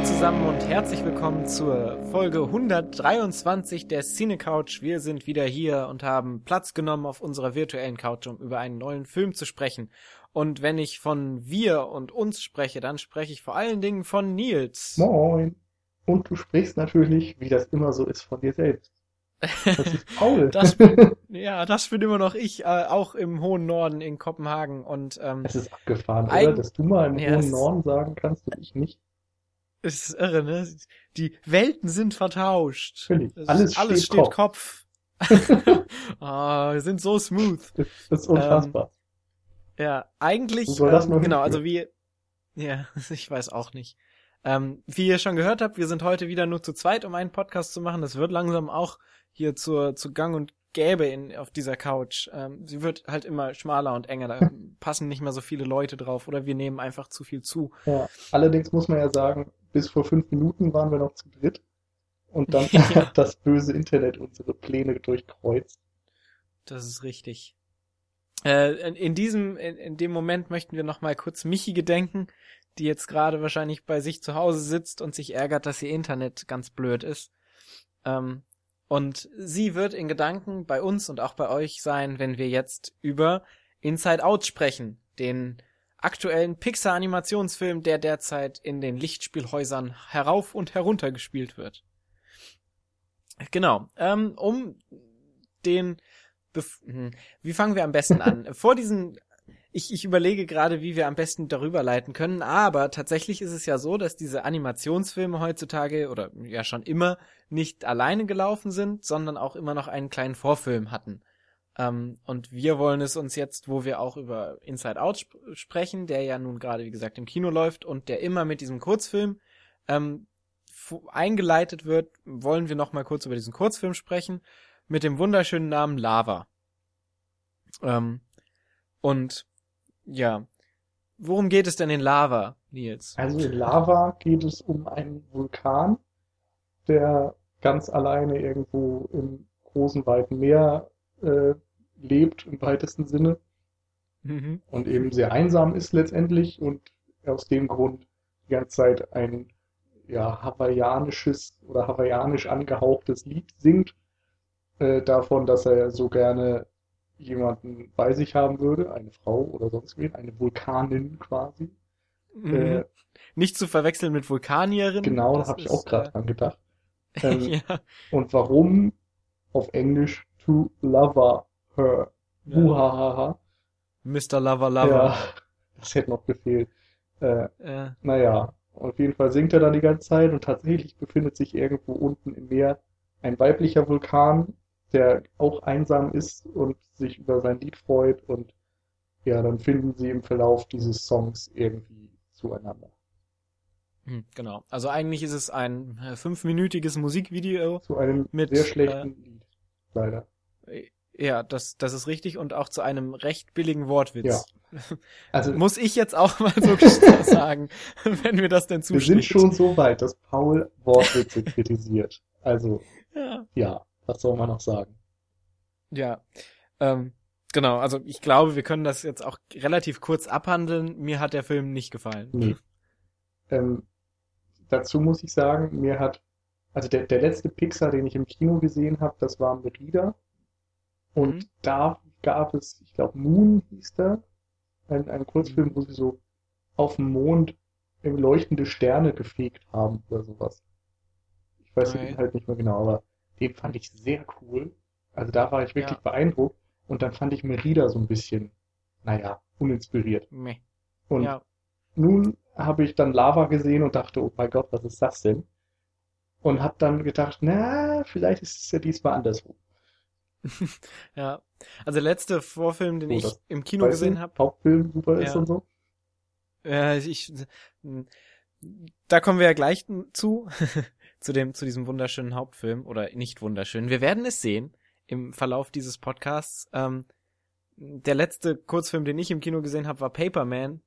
Hallo zusammen und herzlich willkommen zur Folge 123 der Cine Couch. Wir sind wieder hier und haben Platz genommen auf unserer virtuellen Couch, um über einen neuen Film zu sprechen. Und wenn ich von wir und uns spreche, dann spreche ich vor allen Dingen von Nils. Moin. Und du sprichst natürlich, wie das immer so ist, von dir selbst. Das ist Paul. Das bin, ja, das bin immer noch ich, äh, auch im hohen Norden in Kopenhagen. Und ähm, es ist abgefahren, oder? Dass du mal im Ja, hohen Norden sagen kannst und ich nicht. Es ist irre, ne? Die Welten sind vertauscht. Völlig. Ist- Alles alles steht steht Kopf. Ah, wir sind so smooth. Das, das ist unfassbar. Ja, eigentlich, soll das ähm, genau, also wie, ja, ich weiß auch nicht. Ähm, wie ihr schon gehört habt, wir sind heute wieder nur zu zweit, um einen Podcast zu machen. Das wird langsam auch hier zur, zu Gang und Gäbe in, auf dieser Couch. Ähm, sie wird halt immer schmaler und enger, da passen nicht mehr so viele Leute drauf oder wir nehmen einfach zu viel zu. ja. Allerdings muss man ja sagen, bis vor fünf Minuten waren wir noch zu dritt. Und dann Ja. hat das böse Internet unsere Pläne durchkreuzt. Das ist richtig. Äh, in, in diesem, in, in dem Moment möchten wir noch mal kurz Michi gedenken, die jetzt gerade wahrscheinlich bei sich zu Hause sitzt und sich ärgert, dass ihr Internet ganz blöd ist. Ähm, und sie wird in Gedanken bei uns und auch bei euch sein, wenn wir jetzt über Inside Out sprechen, den aktuellen Pixar-Animationsfilm, der derzeit in den Lichtspielhäusern herauf und herunter gespielt wird. Genau. Ähm, um den Bef hm, wie fangen wir am besten an? Vor diesen ich, ich überlege gerade, wie wir am besten darüber leiten können, aber tatsächlich ist es ja so, dass diese Animationsfilme heutzutage oder ja schon immer nicht alleine gelaufen sind, sondern auch immer noch einen kleinen Vorfilm hatten. Ähm, und wir wollen es uns jetzt, wo wir auch über Inside Out sp sprechen, der ja nun gerade, wie gesagt, im Kino läuft und der immer mit diesem Kurzfilm ähm, eingeleitet wird, wollen wir noch mal kurz über diesen Kurzfilm sprechen mit dem wunderschönen Namen Lava. Ähm, und ja, worum geht es denn in Lava, Nils? Also in Lava geht es um einen Vulkan, der ganz alleine irgendwo im großen, weiten Meer äh, lebt, im weitesten Sinne, Mhm. und eben sehr einsam ist letztendlich und aus dem Grund die ganze Zeit ein ja, hawaiianisches oder hawaiianisch angehauchtes Lied singt, äh, davon, dass er so gerne jemanden bei sich haben würde, eine Frau oder sonst wen, eine Vulkanin quasi. Mhm. Äh, Nicht zu verwechseln mit Vulkanierin. genau, da habe ich auch gerade dran gedacht. Äh, Ähm, ja. Und warum auf Englisch to lover her? Ja. Muhahaha. Mr. Lava Lava. Ja, das hätte noch gefehlt. Äh, Äh, naja, auf jeden Fall singt er dann die ganze Zeit und tatsächlich befindet sich irgendwo unten im Meer ein weiblicher Vulkan, der auch einsam ist und sich über sein Lied freut und ja, dann finden sie im Verlauf dieses Songs irgendwie zueinander. hm, genau. Also eigentlich ist es ein äh, fünfminütiges Musikvideo. Zu einem Mit, sehr schlechten Lied, leider. Ja, das, das ist richtig und auch zu einem recht billigen Wortwitz. Also Muss ich jetzt auch mal so sagen, wenn mir das denn wir sind schon so weit, dass Paul Wortwitze kritisiert. Also Ja. ja, was soll man noch sagen? Ja, ähm, genau, also ich glaube, wir können das jetzt auch relativ kurz abhandeln. Mir hat der Film nicht gefallen. Nee. Ähm, dazu muss ich sagen, mir hat, also der, der letzte Pixar, den ich im Kino gesehen habe, das war Merida. Und Mhm. da gab es, ich glaube, Moon hieß der, ein, ein Kurzfilm, wo sie so auf dem Mond leuchtende Sterne gefegt haben oder sowas. Ich weiß den. Inhalt nicht mehr genau, aber den fand ich sehr cool. Also da war ich wirklich Ja. beeindruckt. Und dann fand ich Merida so ein bisschen, naja, uninspiriert. Meh. Und Ja, nun habe ich dann Lava gesehen und dachte, oh mein Gott, was ist das denn? Und habe dann gedacht, na, vielleicht ist es ja diesmal andersrum. ja. Also der letzte Vorfilm, den Oh, ich im Kino gesehen habe, Hauptfilm super ist Ja. und so. äh, ich, da kommen wir ja gleich zu, zu dem, zu diesem wunderschönen Hauptfilm oder nicht wunderschön. Wir werden es sehen im Verlauf dieses Podcasts. Ähm, der letzte Kurzfilm, den ich im Kino gesehen habe, war Paperman,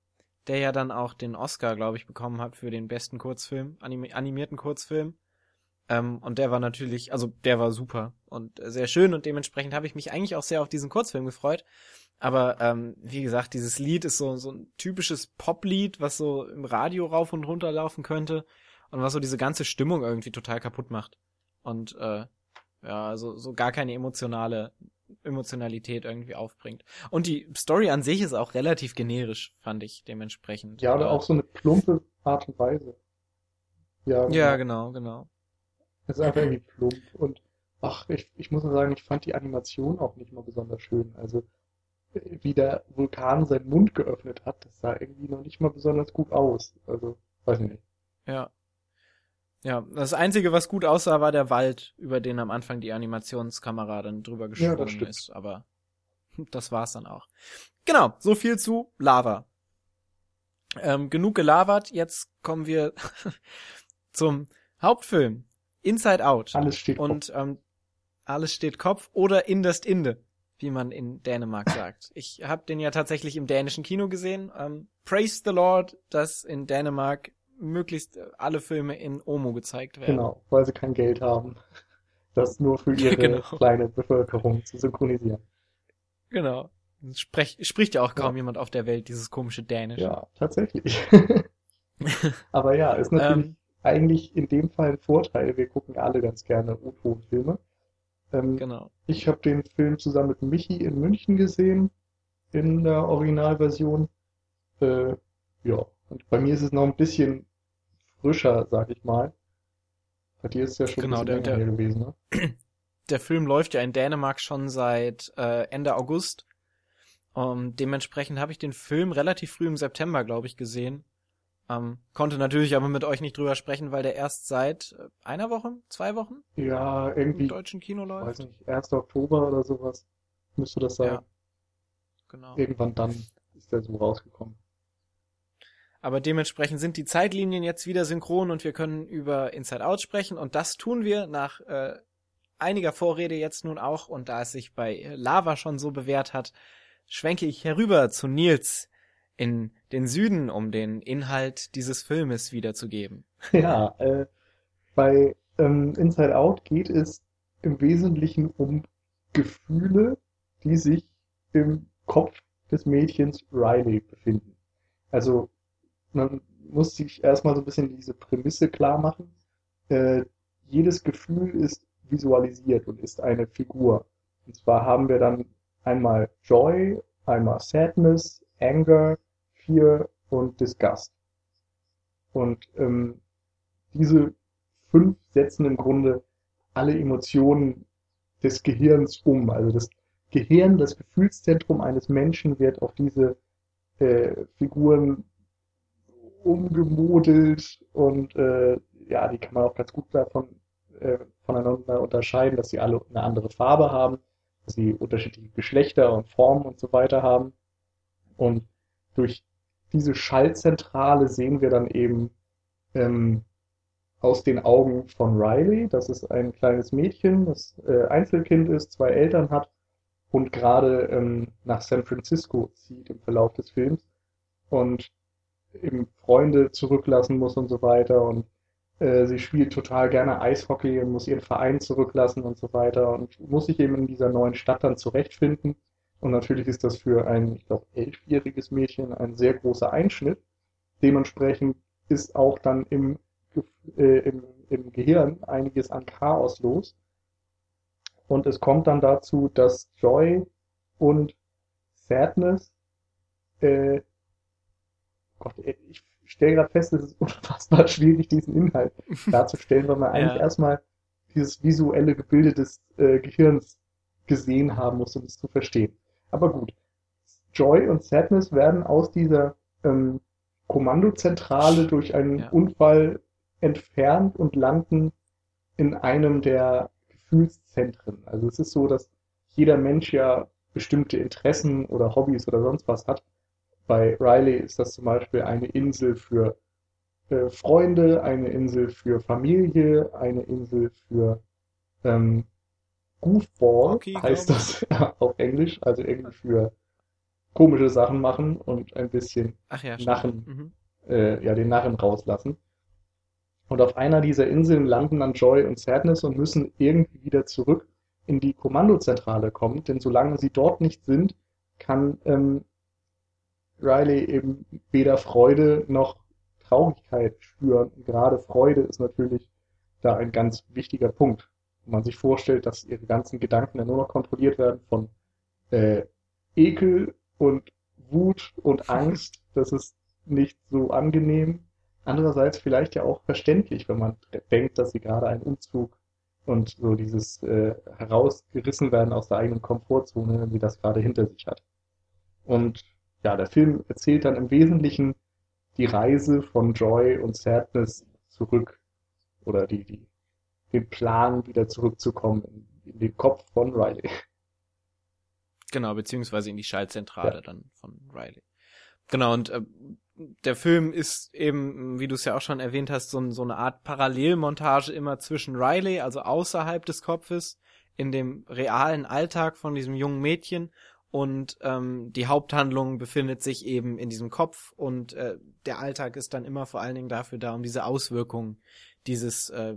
der ja dann auch den Oscar, glaube ich, bekommen hat für den besten Kurzfilm, animi animierten Kurzfilm. Ähm, und der war natürlich, also der war super und sehr schön und dementsprechend habe ich mich eigentlich auch sehr auf diesen Kurzfilm gefreut. Aber ähm, wie gesagt, dieses Lied ist so, so ein typisches Poplied, was so im Radio rauf und runter laufen könnte. und was so diese ganze Stimmung irgendwie total kaputt macht. Und äh, ja, also so gar keine emotionale Emotionalität irgendwie aufbringt. Und die Story an sich ist auch relativ generisch, fand ich dementsprechend. Ja, oder auch so eine plumpe Art und Weise. Ja, genau. ja genau, genau. Es ist einfach irgendwie plump und ach, ich, ich muss nur sagen, ich fand die Animation auch nicht mal besonders schön. Also wie der Vulkan seinen Mund geöffnet hat, das sah irgendwie noch nicht mal besonders gut aus. Also, weiß ich nicht. Ja. Ja, das Einzige, was gut aussah, war der Wald, über den am Anfang die Animationskamera dann drüber gesprungen ja, ist. Aber das war's dann auch. Genau, so viel zu Lava. Ähm, genug gelabert, jetzt kommen wir zum Hauptfilm. Inside Out. Alles steht Und ähm, alles steht Kopf oder Indest Inde wie man in Dänemark sagt. Ich habe den ja tatsächlich im dänischen Kino gesehen. Ähm, praise the Lord, dass in Dänemark möglichst alle Filme in Omo gezeigt werden. Genau, weil sie kein Geld haben, das nur für ihre genau. kleine Bevölkerung zu synchronisieren. Genau. Sprech, spricht ja auch kaum ja. jemand auf der Welt dieses komische Dänisch. Ja, tatsächlich. Aber ja, ist natürlich ähm, eigentlich in dem Fall ein Vorteil. Wir gucken alle ganz gerne O-Ton-Filme. Ähm, genau. Ich habe den Film zusammen mit Michi in München gesehen, in der Originalversion. Äh, ja, und bei mir ist es noch ein bisschen frischer, sag ich mal. Bei dir ist es ja schon genau, ein bisschen der, der, gewesen, ne? Der Film läuft ja in Dänemark schon seit äh, Ende August. Um, ähm, dementsprechend habe ich den Film relativ früh im September, glaube ich, gesehen. Ähm, konnte natürlich aber mit euch nicht drüber sprechen, weil der erst seit äh, einer Woche, zwei Wochen ja, irgendwie, im deutschen Kino läuft. Weiß nicht, 1. Oktober oder sowas müsste das sein. Ja, genau. Irgendwann dann ist der so rausgekommen. Aber dementsprechend sind die Zeitlinien jetzt wieder synchron und wir können über Inside Out sprechen und das tun wir nach äh, einiger Vorrede jetzt nun auch und da es sich bei Lava schon so bewährt hat, schwenke ich herüber zu Nils in den Süden, um den Inhalt dieses Filmes wiederzugeben. Ja, äh, bei ähm, Inside Out geht es im Wesentlichen um Gefühle, die sich im Kopf des Mädchens Riley befinden. Also man muss sich erstmal so ein bisschen diese Prämisse klar machen. Äh, jedes Gefühl ist visualisiert und ist eine Figur. Und zwar haben wir dann einmal Joy, einmal Sadness, Anger, Fear und Disgust. Und ähm, diese fünf setzen im Grunde alle Emotionen des Gehirns um. Also das Gehirn, das Gefühlszentrum eines Menschen wird auf diese äh, Figuren umgemodelt und äh, ja, die kann man auch ganz gut davon äh, voneinander unterscheiden, dass sie alle eine andere Farbe haben, dass sie unterschiedliche Geschlechter und Formen und so weiter haben. Und durch diese Schallzentrale sehen wir dann eben ähm, aus den Augen von Riley. Das ist ein kleines Mädchen, das äh, Einzelkind ist, zwei Eltern hat und gerade ähm, nach San Francisco zieht im Verlauf des Films und eben Freunde zurücklassen muss und so weiter. Und äh, sie spielt total gerne Eishockey und muss ihren Verein zurücklassen und so weiter und muss sich eben in dieser neuen Stadt dann zurechtfinden. Und natürlich ist das für ein, ich glaube, elfjähriges Mädchen ein sehr großer Einschnitt. Dementsprechend ist auch dann im, äh, im, im Gehirn einiges an Chaos los. Und es kommt dann dazu, dass Joy und Sadness, äh, Gott, ich stelle gerade fest, es ist unfassbar schwierig, diesen Inhalt darzustellen, weil man eigentlich ja. erstmal dieses visuelle Gebilde des äh, Gehirns gesehen haben muss, um es zu verstehen. Aber gut. Joy und Sadness werden aus dieser ähm, Kommandozentrale durch einen ja. Unfall entfernt und landen in einem der Gefühlszentren. Also es ist so, dass jeder Mensch ja bestimmte Interessen oder Hobbys oder sonst was hat. Bei Riley ist das zum Beispiel eine Insel für äh, Freunde, eine Insel für Familie, eine Insel für ähm, Goofball okay, heißt das auf Englisch, also irgendwie für komische Sachen machen und ein bisschen ja, Narren, mhm. äh, ja, den Narren rauslassen. Und auf einer dieser Inseln landen dann Joy und Sadness und müssen irgendwie wieder zurück in die Kommandozentrale kommen, denn solange sie dort nicht sind, kann ähm, Riley eben weder Freude noch Traurigkeit spüren. Und gerade Freude ist natürlich da ein ganz wichtiger Punkt. Man sich vorstellt, dass ihre ganzen Gedanken dann nur noch kontrolliert werden von äh, Ekel und Wut und Angst. Das ist nicht so angenehm. Andererseits vielleicht ja auch verständlich, wenn man denkt, dass sie gerade einen Umzug und so dieses äh, herausgerissen werden aus der eigenen Komfortzone, wenn sie das gerade hinter sich hat. Und ja, der Film erzählt dann im Wesentlichen die Reise von Joy und Sadness zurück oder die, die, den Plan, wieder zurückzukommen in, in den Kopf von Riley. Genau, beziehungsweise in die Schaltzentrale ja. dann von Riley. Genau, und äh, der Film ist eben, wie du es ja auch schon erwähnt hast, so, so eine Art Parallelmontage immer zwischen Riley, also außerhalb des Kopfes, in dem realen Alltag von diesem jungen Mädchen und ähm, die Haupthandlung befindet sich eben in diesem Kopf und äh, der Alltag ist dann immer vor allen Dingen dafür da, um diese Auswirkungen dieses äh,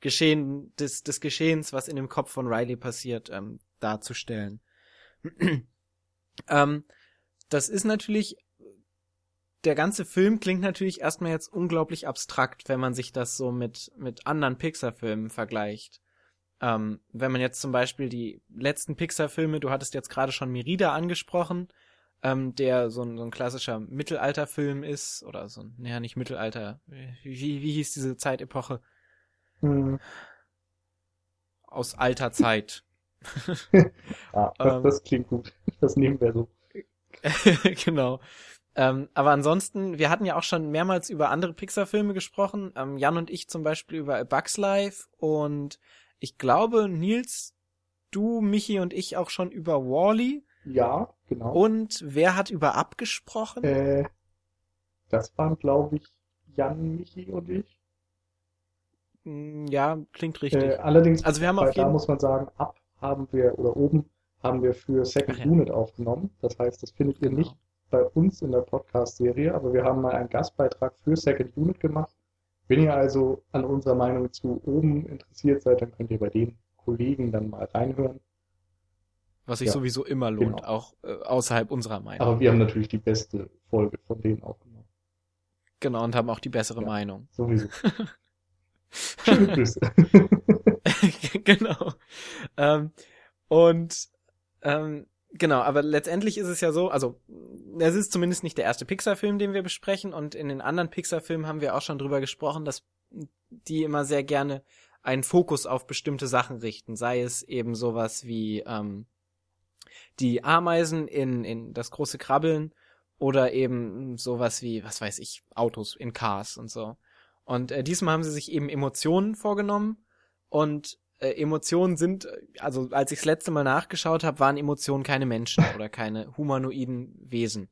Geschehen, des, des Geschehens, was in dem Kopf von Riley passiert, ähm, darzustellen. ähm, das ist natürlich, der ganze Film klingt natürlich erstmal jetzt unglaublich abstrakt, wenn man sich das so mit, mit anderen Pixar-Filmen vergleicht. Ähm, wenn man jetzt zum Beispiel die letzten Pixar-Filme, du hattest jetzt gerade schon Merida angesprochen, ähm, der so ein, so ein klassischer Mittelalterfilm ist, oder so ein, naja, nicht Mittelalter, wie, wie hieß diese Zeitepoche? Hm. Aus alter Zeit. ah, das, ähm, das klingt gut. Das nehmen wir so. genau. Ähm, aber ansonsten, wir hatten ja auch schon mehrmals über andere Pixar-Filme gesprochen. Ähm, Jan und ich zum Beispiel über A Bug's Life und ich glaube, Nils, du, Michi und ich auch schon über Wally. Ja, genau. Und wer hat über abgesprochen? Äh, das waren, glaube ich, Jan, Michi und ich. Hm, ja, klingt richtig. Äh, allerdings, also wir haben auf da muss man sagen, ab haben wir, oder oben haben wir für Second ja. Unit aufgenommen. Das heißt, das findet ihr genau. nicht bei uns in der Podcast-Serie, aber wir haben mal einen Gastbeitrag für Second Unit gemacht wenn ihr also an unserer Meinung zu oben interessiert seid, dann könnt ihr bei den Kollegen dann mal reinhören. Was sich ja, sowieso immer lohnt, genau. auch äh, außerhalb unserer Meinung. Aber wir haben natürlich die beste Folge von denen auch genommen. Genau, und haben auch die bessere ja, Meinung. Sowieso. Schöne Grüße. genau. Ähm, und ähm, Genau, aber letztendlich ist es ja so, also es ist zumindest nicht der erste Pixar-Film, den wir besprechen und in den anderen Pixar-Filmen haben wir auch schon drüber gesprochen, dass die immer sehr gerne einen Fokus auf bestimmte Sachen richten, sei es eben sowas wie ähm, die Ameisen in, in das große Krabbeln oder eben sowas wie, was weiß ich, Autos in Cars und so. Und äh, diesmal haben sie sich eben Emotionen vorgenommen und äh, Emotionen sind, äh, also als ich das letzte Mal nachgeschaut habe, waren Emotionen keine Menschen oder keine humanoiden Wesen.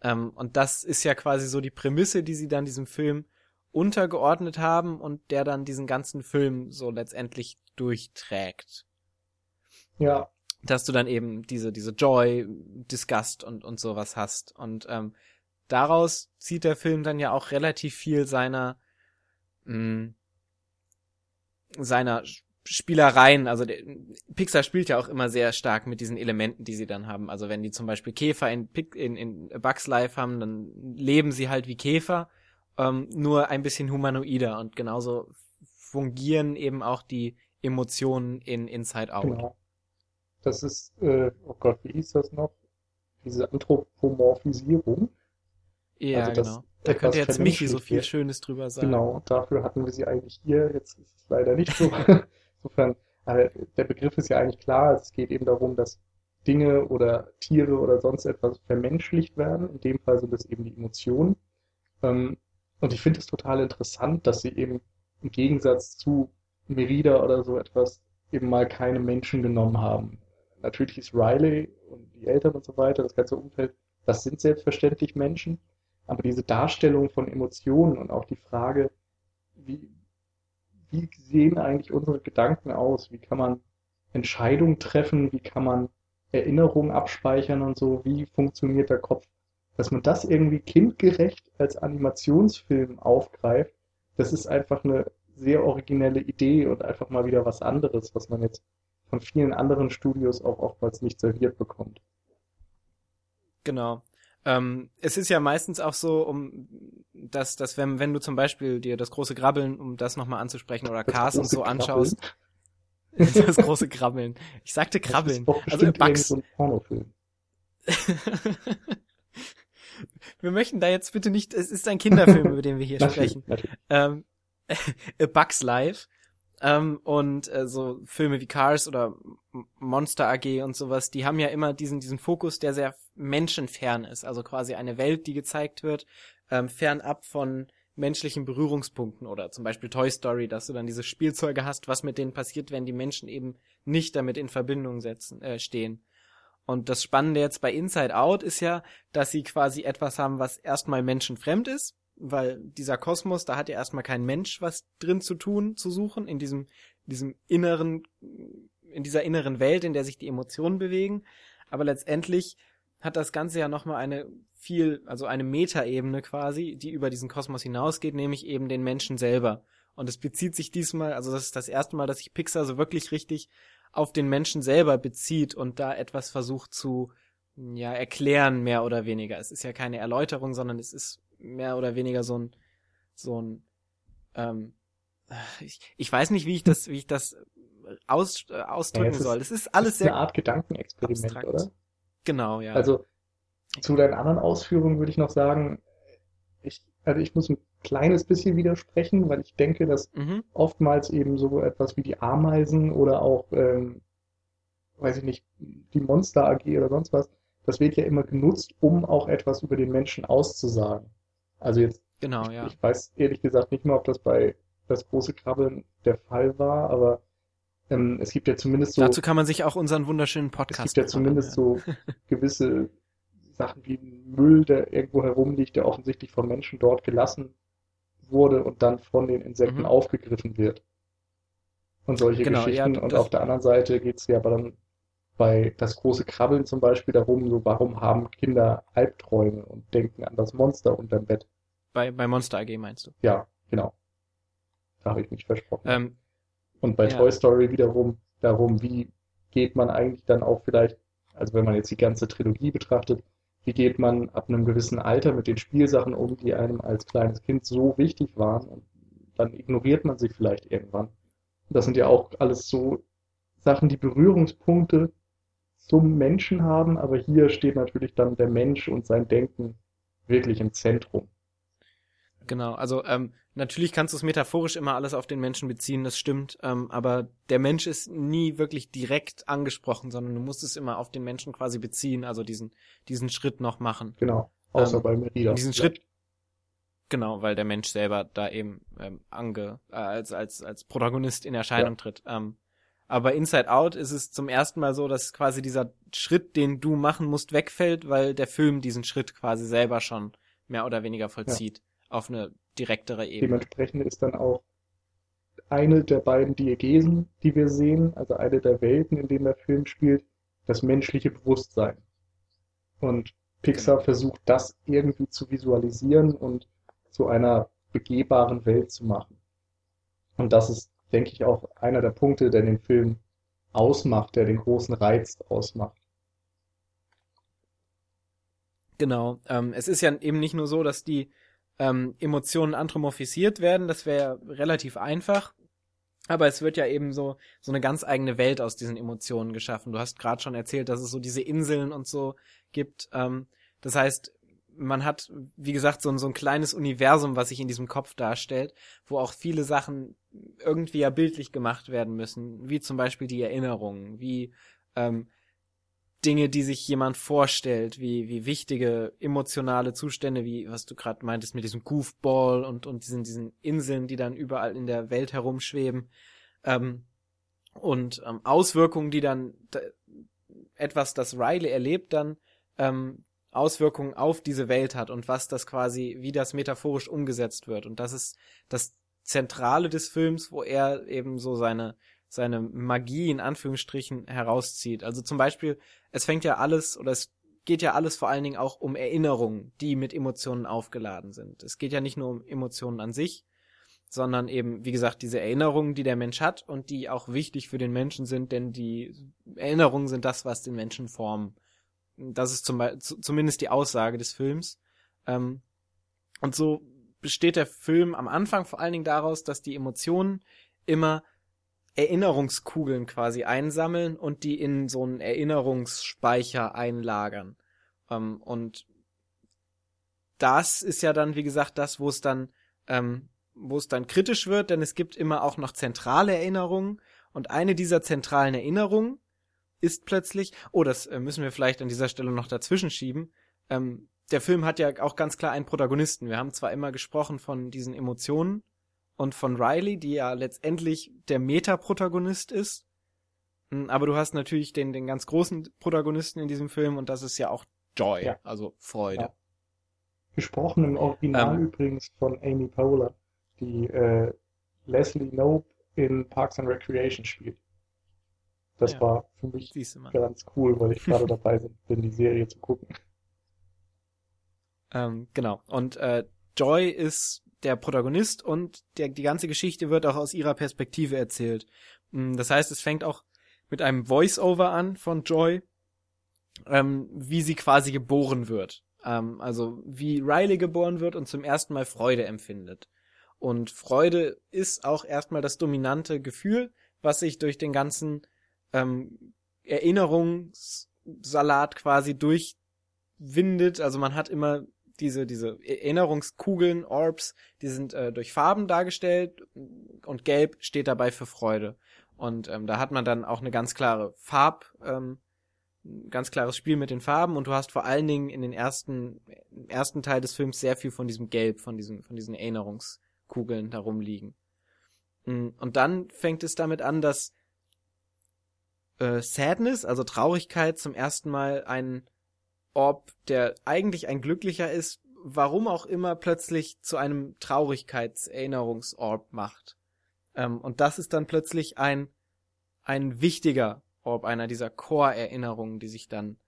Ähm, und das ist ja quasi so die Prämisse, die sie dann diesem Film untergeordnet haben und der dann diesen ganzen Film so letztendlich durchträgt. Ja. Dass du dann eben diese, diese Joy, Disgust und, und sowas hast. Und ähm, daraus zieht der Film dann ja auch relativ viel seiner, mh, mm, seiner Spielereien, also der, Pixar spielt ja auch immer sehr stark mit diesen Elementen, die sie dann haben. Also wenn die zum Beispiel Käfer in, in, in Bugs Life haben, dann leben sie halt wie Käfer, ähm, nur ein bisschen humanoider und genauso fungieren eben auch die Emotionen in Inside Out. Genau. Das ist, äh, oh Gott, wie hieß das noch? Diese Anthropomorphisierung. Ja, also genau. Da könnte jetzt Michi so viel Schönes drüber sagen. Genau, dafür hatten wir sie eigentlich hier. Jetzt ist es leider nicht so. Insofern, äh, der Begriff ist ja eigentlich klar. Es geht eben darum, dass Dinge oder Tiere oder sonst etwas vermenschlicht werden. In dem Fall sind es eben die Emotionen. Ähm, und ich finde es total interessant, dass sie eben im Gegensatz zu Merida oder so etwas eben mal keine Menschen genommen haben. Natürlich ist Riley und die Eltern und so weiter, das ganze Umfeld, das sind selbstverständlich Menschen. Aber diese Darstellung von Emotionen und auch die Frage, wie, wie sehen eigentlich unsere Gedanken aus? Wie kann man Entscheidungen treffen? Wie kann man Erinnerungen abspeichern und so? Wie funktioniert der Kopf? Dass man das irgendwie kindgerecht als Animationsfilm aufgreift, das ist einfach eine sehr originelle Idee und einfach mal wieder was anderes, was man jetzt von vielen anderen Studios auch oftmals nicht serviert bekommt. Genau. Ähm, es ist ja meistens auch so, um dass, dass wenn, wenn du zum Beispiel dir das große Grabbeln, um das nochmal anzusprechen, oder Cars und so anschaust, das große Krabbeln. Ich sagte Krabbeln. also Bugs. So wir möchten da jetzt bitte nicht, es ist ein Kinderfilm, über den wir hier sprechen. Ähm, A Bugs Life. Ähm, und äh, so Filme wie Cars oder Monster AG und sowas, die haben ja immer diesen, diesen Fokus, der sehr menschenfern ist. Also quasi eine Welt, die gezeigt wird, ähm, fernab von menschlichen Berührungspunkten oder zum Beispiel Toy Story, dass du dann diese Spielzeuge hast, was mit denen passiert, wenn die Menschen eben nicht damit in Verbindung setzen, äh, stehen. Und das Spannende jetzt bei Inside Out ist ja, dass sie quasi etwas haben, was erstmal menschenfremd ist, weil dieser Kosmos, da hat ja erstmal kein Mensch was drin zu tun, zu suchen, in diesem, diesem inneren, in dieser inneren Welt, in der sich die Emotionen bewegen. Aber letztendlich hat das Ganze ja nochmal eine viel, also eine Metaebene quasi, die über diesen Kosmos hinausgeht, nämlich eben den Menschen selber. Und es bezieht sich diesmal, also das ist das erste Mal, dass sich Pixar so wirklich richtig auf den Menschen selber bezieht und da etwas versucht zu, ja, erklären, mehr oder weniger. Es ist ja keine Erläuterung, sondern es ist mehr oder weniger so ein, so ein, ähm, ich, ich weiß nicht, wie ich das, wie ich das aus, äh, ausdrücken ja, soll. Es ist alles ist sehr. Eine Art Gedankenexperiment, abstrakt. oder? Genau, ja. Also zu deinen anderen Ausführungen würde ich noch sagen, ich, also ich muss ein kleines bisschen widersprechen, weil ich denke, dass mhm. oftmals eben so etwas wie die Ameisen oder auch, ähm, weiß ich nicht, die Monster AG oder sonst was, das wird ja immer genutzt, um auch etwas über den Menschen auszusagen. Also jetzt, genau, ich, ja. ich weiß ehrlich gesagt nicht mehr, ob das bei das große Krabbeln der Fall war, aber ähm, es gibt ja zumindest so. Dazu kann man sich auch unseren wunderschönen Podcast. Es gibt ja zumindest so gewisse Sachen wie Müll, der irgendwo herumliegt, der offensichtlich von Menschen dort gelassen wurde und dann von den Insekten mhm. aufgegriffen wird. Und solche genau, Geschichten. Ja, und auf der anderen Seite geht es ja aber dann bei das große Krabbeln zum Beispiel darum, so warum haben Kinder Albträume und denken an das Monster unterm Bett. Bei, bei Monster AG meinst du? Ja, genau. Da habe ich mich versprochen. Ähm, und bei ja. Toy Story wiederum darum, wie geht man eigentlich dann auch vielleicht, also wenn man jetzt die ganze Trilogie betrachtet, wie geht man ab einem gewissen Alter mit den Spielsachen um, die einem als kleines Kind so wichtig waren und dann ignoriert man sie vielleicht irgendwann. Das sind ja auch alles so Sachen, die Berührungspunkte zum Menschen haben, aber hier steht natürlich dann der Mensch und sein Denken wirklich im Zentrum. Genau, also ähm, natürlich kannst du es metaphorisch immer alles auf den Menschen beziehen, das stimmt, ähm, aber der Mensch ist nie wirklich direkt angesprochen, sondern du musst es immer auf den Menschen quasi beziehen, also diesen, diesen Schritt noch machen. Genau, außer ähm, bei Merida. Diesen. Schritt, genau, weil der Mensch selber da eben ähm, ange, äh, als, als, als Protagonist in Erscheinung ja. tritt. Ähm, aber Inside Out ist es zum ersten Mal so, dass quasi dieser Schritt, den du machen musst, wegfällt, weil der Film diesen Schritt quasi selber schon mehr oder weniger vollzieht. Ja. Auf eine direktere Ebene. Dementsprechend ist dann auch eine der beiden Diegesen, die wir sehen, also eine der Welten, in denen der Film spielt, das menschliche Bewusstsein. Und Pixar genau. versucht das irgendwie zu visualisieren und zu einer begehbaren Welt zu machen. Und das ist, denke ich, auch einer der Punkte, der den Film ausmacht, der den großen Reiz ausmacht. Genau. Ähm, es ist ja eben nicht nur so, dass die ähm, Emotionen anthropomorphisiert werden. Das wäre relativ einfach. Aber es wird ja eben so, so eine ganz eigene Welt aus diesen Emotionen geschaffen. Du hast gerade schon erzählt, dass es so diese Inseln und so gibt. Ähm, das heißt, man hat, wie gesagt, so, so ein kleines Universum, was sich in diesem Kopf darstellt, wo auch viele Sachen irgendwie ja bildlich gemacht werden müssen, wie zum Beispiel die Erinnerungen, wie ähm, Dinge, die sich jemand vorstellt, wie, wie wichtige emotionale Zustände, wie was du gerade meintest mit diesem Goofball und, und diesen, diesen Inseln, die dann überall in der Welt herumschweben. Ähm, und ähm, Auswirkungen, die dann da, etwas, das Riley erlebt, dann ähm, Auswirkungen auf diese Welt hat und was das quasi, wie das metaphorisch umgesetzt wird. Und das ist das Zentrale des Films, wo er eben so seine seine Magie in Anführungsstrichen herauszieht. Also zum Beispiel, es fängt ja alles oder es geht ja alles vor allen Dingen auch um Erinnerungen, die mit Emotionen aufgeladen sind. Es geht ja nicht nur um Emotionen an sich, sondern eben, wie gesagt, diese Erinnerungen, die der Mensch hat und die auch wichtig für den Menschen sind, denn die Erinnerungen sind das, was den Menschen formen. Das ist zum zumindest die Aussage des Films. Ähm, und so besteht der Film am Anfang vor allen Dingen daraus, dass die Emotionen immer Erinnerungskugeln quasi einsammeln und die in so einen Erinnerungsspeicher einlagern. Ähm, und das ist ja dann, wie gesagt, das, wo es dann, ähm, wo es dann kritisch wird, denn es gibt immer auch noch zentrale Erinnerungen und eine dieser zentralen Erinnerungen ist plötzlich, oh, das äh, müssen wir vielleicht an dieser Stelle noch dazwischen schieben. Ähm, der Film hat ja auch ganz klar einen Protagonisten. Wir haben zwar immer gesprochen von diesen Emotionen und von Riley, die ja letztendlich der Meta-Protagonist ist. Hm, aber du hast natürlich den, den ganz großen Protagonisten in diesem Film und das ist ja auch Joy, ja. also Freude. Ja. Gesprochen im Original ähm, übrigens von Amy Poehler, die äh, Leslie Knope in Parks and Recreation spielt. Das ja, war für mich ganz cool, weil ich gerade dabei bin, die Serie zu gucken. Ähm, genau. Und äh, Joy ist der Protagonist und der, die ganze Geschichte wird auch aus ihrer Perspektive erzählt. Mm, das heißt, es fängt auch mit einem Voice-Over an von Joy, ähm, wie sie quasi geboren wird. Ähm, also wie Riley geboren wird und zum ersten Mal Freude empfindet. Und Freude ist auch erstmal das dominante Gefühl, was sich durch den ganzen ähm, Erinnerungssalat quasi durchwindet. Also man hat immer diese, diese Erinnerungskugeln, Orbs, die sind äh, durch Farben dargestellt und gelb steht dabei für Freude. Und ähm, da hat man dann auch eine ganz klare Farb, ähm, ganz klares Spiel mit den Farben und du hast vor allen Dingen in den ersten, ersten Teil des Films sehr viel von diesem Gelb, von diesen, von diesen Erinnerungskugeln darum liegen. Mm, und dann fängt es damit an, dass äh, Sadness, also Traurigkeit, zum ersten Mal ein Orb, der eigentlich ein glücklicher ist, warum auch immer plötzlich zu einem Traurigkeitserinnerungsorb macht. Ähm, und das ist dann plötzlich ein, ein wichtiger Orb, einer dieser Core-Erinnerungen, die sich dann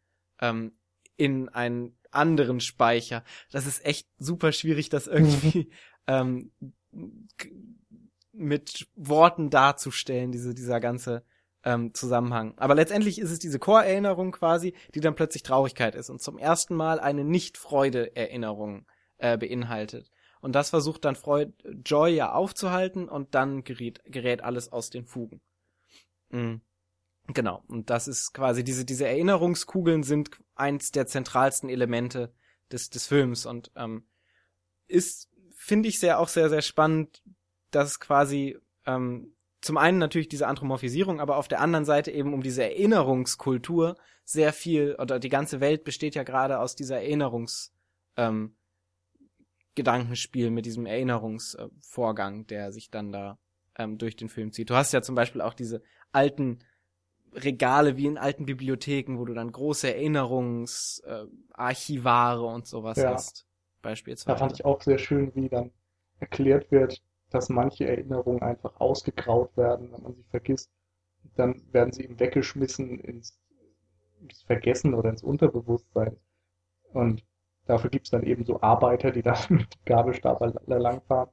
ähm, in einen anderen Speicher. Das ist echt super schwierig, das irgendwie ähm, mit Worten darzustellen, diese, dieser ganze ähm, Zusammenhang. Aber letztendlich ist es diese Core-Erinnerung quasi, die dann plötzlich Traurigkeit ist und zum ersten Mal eine Nicht-Freude-Erinnerung äh, beinhaltet. Und das versucht dann Freud Joy ja aufzuhalten und dann gerät, gerät alles aus den Fugen. Mhm. Genau. Und das ist quasi diese, diese Erinnerungskugeln sind eins der zentralsten Elemente des, des Films und ähm, ist, finde ich sehr auch sehr, sehr spannend, dass quasi ähm, zum einen natürlich diese Anthropomorphisierung, aber auf der anderen Seite eben um diese Erinnerungskultur sehr viel, oder die ganze Welt besteht ja gerade aus dieser Erinnerungs, ähm, Gedankenspiel mit diesem Erinnerungsvorgang, der sich dann da ähm, durch den Film zieht. Du hast ja zum Beispiel auch diese alten Regale wie in alten Bibliotheken, wo du dann große Erinnerungsarchivare äh, und sowas ja. hast. Beispielsweise. Da fand ich auch sehr schön, wie dann erklärt wird, dass manche Erinnerungen einfach ausgegraut werden, wenn man sie vergisst. Dann werden sie eben weggeschmissen ins, ins Vergessen oder ins Unterbewusstsein. Und dafür gibt es dann eben so Arbeiter, die da mit Gabelstab langfahren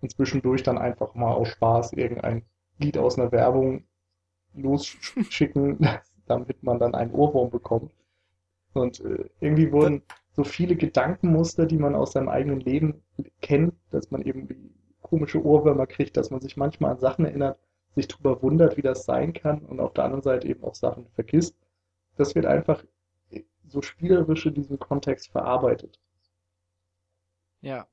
und zwischendurch dann einfach mal aus Spaß irgendein Lied aus einer Werbung losschicken, damit man dann einen Ohrwurm bekommt. Und äh, irgendwie wurden so viele Gedankenmuster, die man aus seinem eigenen Leben kennt, dass man eben komische Ohrwürmer kriegt, dass man sich manchmal an Sachen erinnert, sich darüber wundert, wie das sein kann und auf der anderen Seite eben auch Sachen vergisst. Das wird einfach so spielerisch in diesem Kontext verarbeitet. Ja.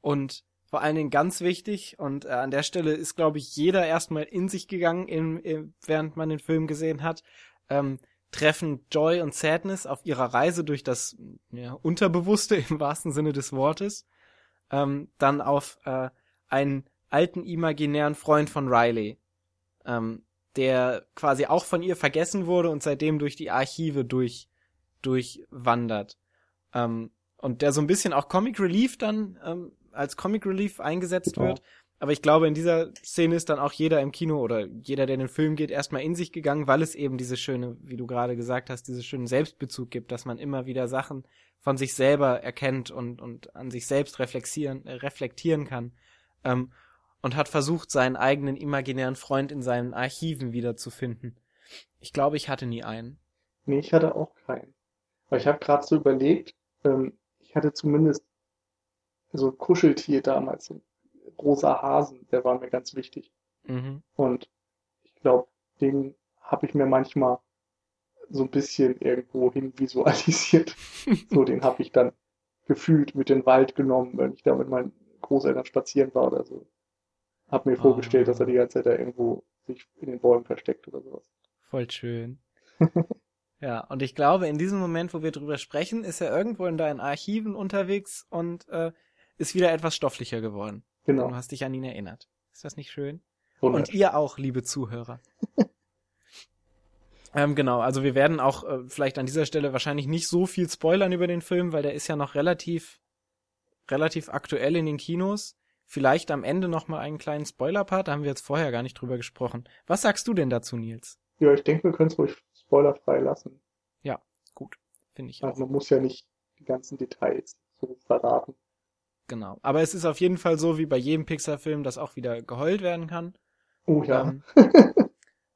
Und vor allen Dingen ganz wichtig und äh, an der Stelle ist, glaube ich, jeder erstmal in sich gegangen, in, in, während man den Film gesehen hat. Ähm, treffen Joy und Sadness auf ihrer Reise durch das ja, Unterbewusste im wahrsten Sinne des Wortes, ähm, dann auf äh, einen alten imaginären Freund von Riley, ähm, der quasi auch von ihr vergessen wurde und seitdem durch die Archive durch durchwandert. Ähm, und der so ein bisschen auch Comic Relief dann ähm, als Comic Relief eingesetzt genau. wird. Aber ich glaube, in dieser Szene ist dann auch jeder im Kino oder jeder, der in den Film geht, erstmal in sich gegangen, weil es eben diese schöne, wie du gerade gesagt hast, diese schönen Selbstbezug gibt, dass man immer wieder Sachen von sich selber erkennt und, und an sich selbst reflektieren, äh, reflektieren kann ähm, und hat versucht, seinen eigenen imaginären Freund in seinen Archiven wiederzufinden. Ich glaube, ich hatte nie einen. Nee, ich hatte auch keinen. Weil ich habe gerade so überlegt, ähm, ich hatte zumindest so ein Kuscheltier damals, so ein rosa Hasen, der war mir ganz wichtig. Mhm. Und ich glaube, den habe ich mir manchmal so ein bisschen irgendwo hin visualisiert. so, den habe ich dann gefühlt mit in den Wald genommen, wenn ich da mit meinen Großeltern spazieren war oder so. Hab mir vorgestellt, dass er die ganze Zeit da irgendwo sich in den Bäumen versteckt oder sowas. Voll schön. ja, und ich glaube, in diesem Moment, wo wir drüber sprechen, ist er irgendwo in deinen Archiven unterwegs und äh, ist wieder etwas stofflicher geworden. Genau. Du hast dich an ihn erinnert. Ist das nicht schön? Und ihr auch, liebe Zuhörer. ähm, genau, also wir werden auch äh, vielleicht an dieser Stelle wahrscheinlich nicht so viel spoilern über den Film, weil der ist ja noch relativ, relativ aktuell in den Kinos. Vielleicht am Ende noch mal einen kleinen Spoiler-Part, da haben wir jetzt vorher gar nicht drüber gesprochen. Was sagst du denn dazu, Nils? Ja, ich denke, wir können es ruhig spoilerfrei lassen. Gut, finde ich auch. Also man muss ja nicht die ganzen Details so verraten. Genau. Aber es ist auf jeden Fall so, wie bei jedem Pixar-Film, dass auch wieder geheult werden kann. Oh ja. Ähm,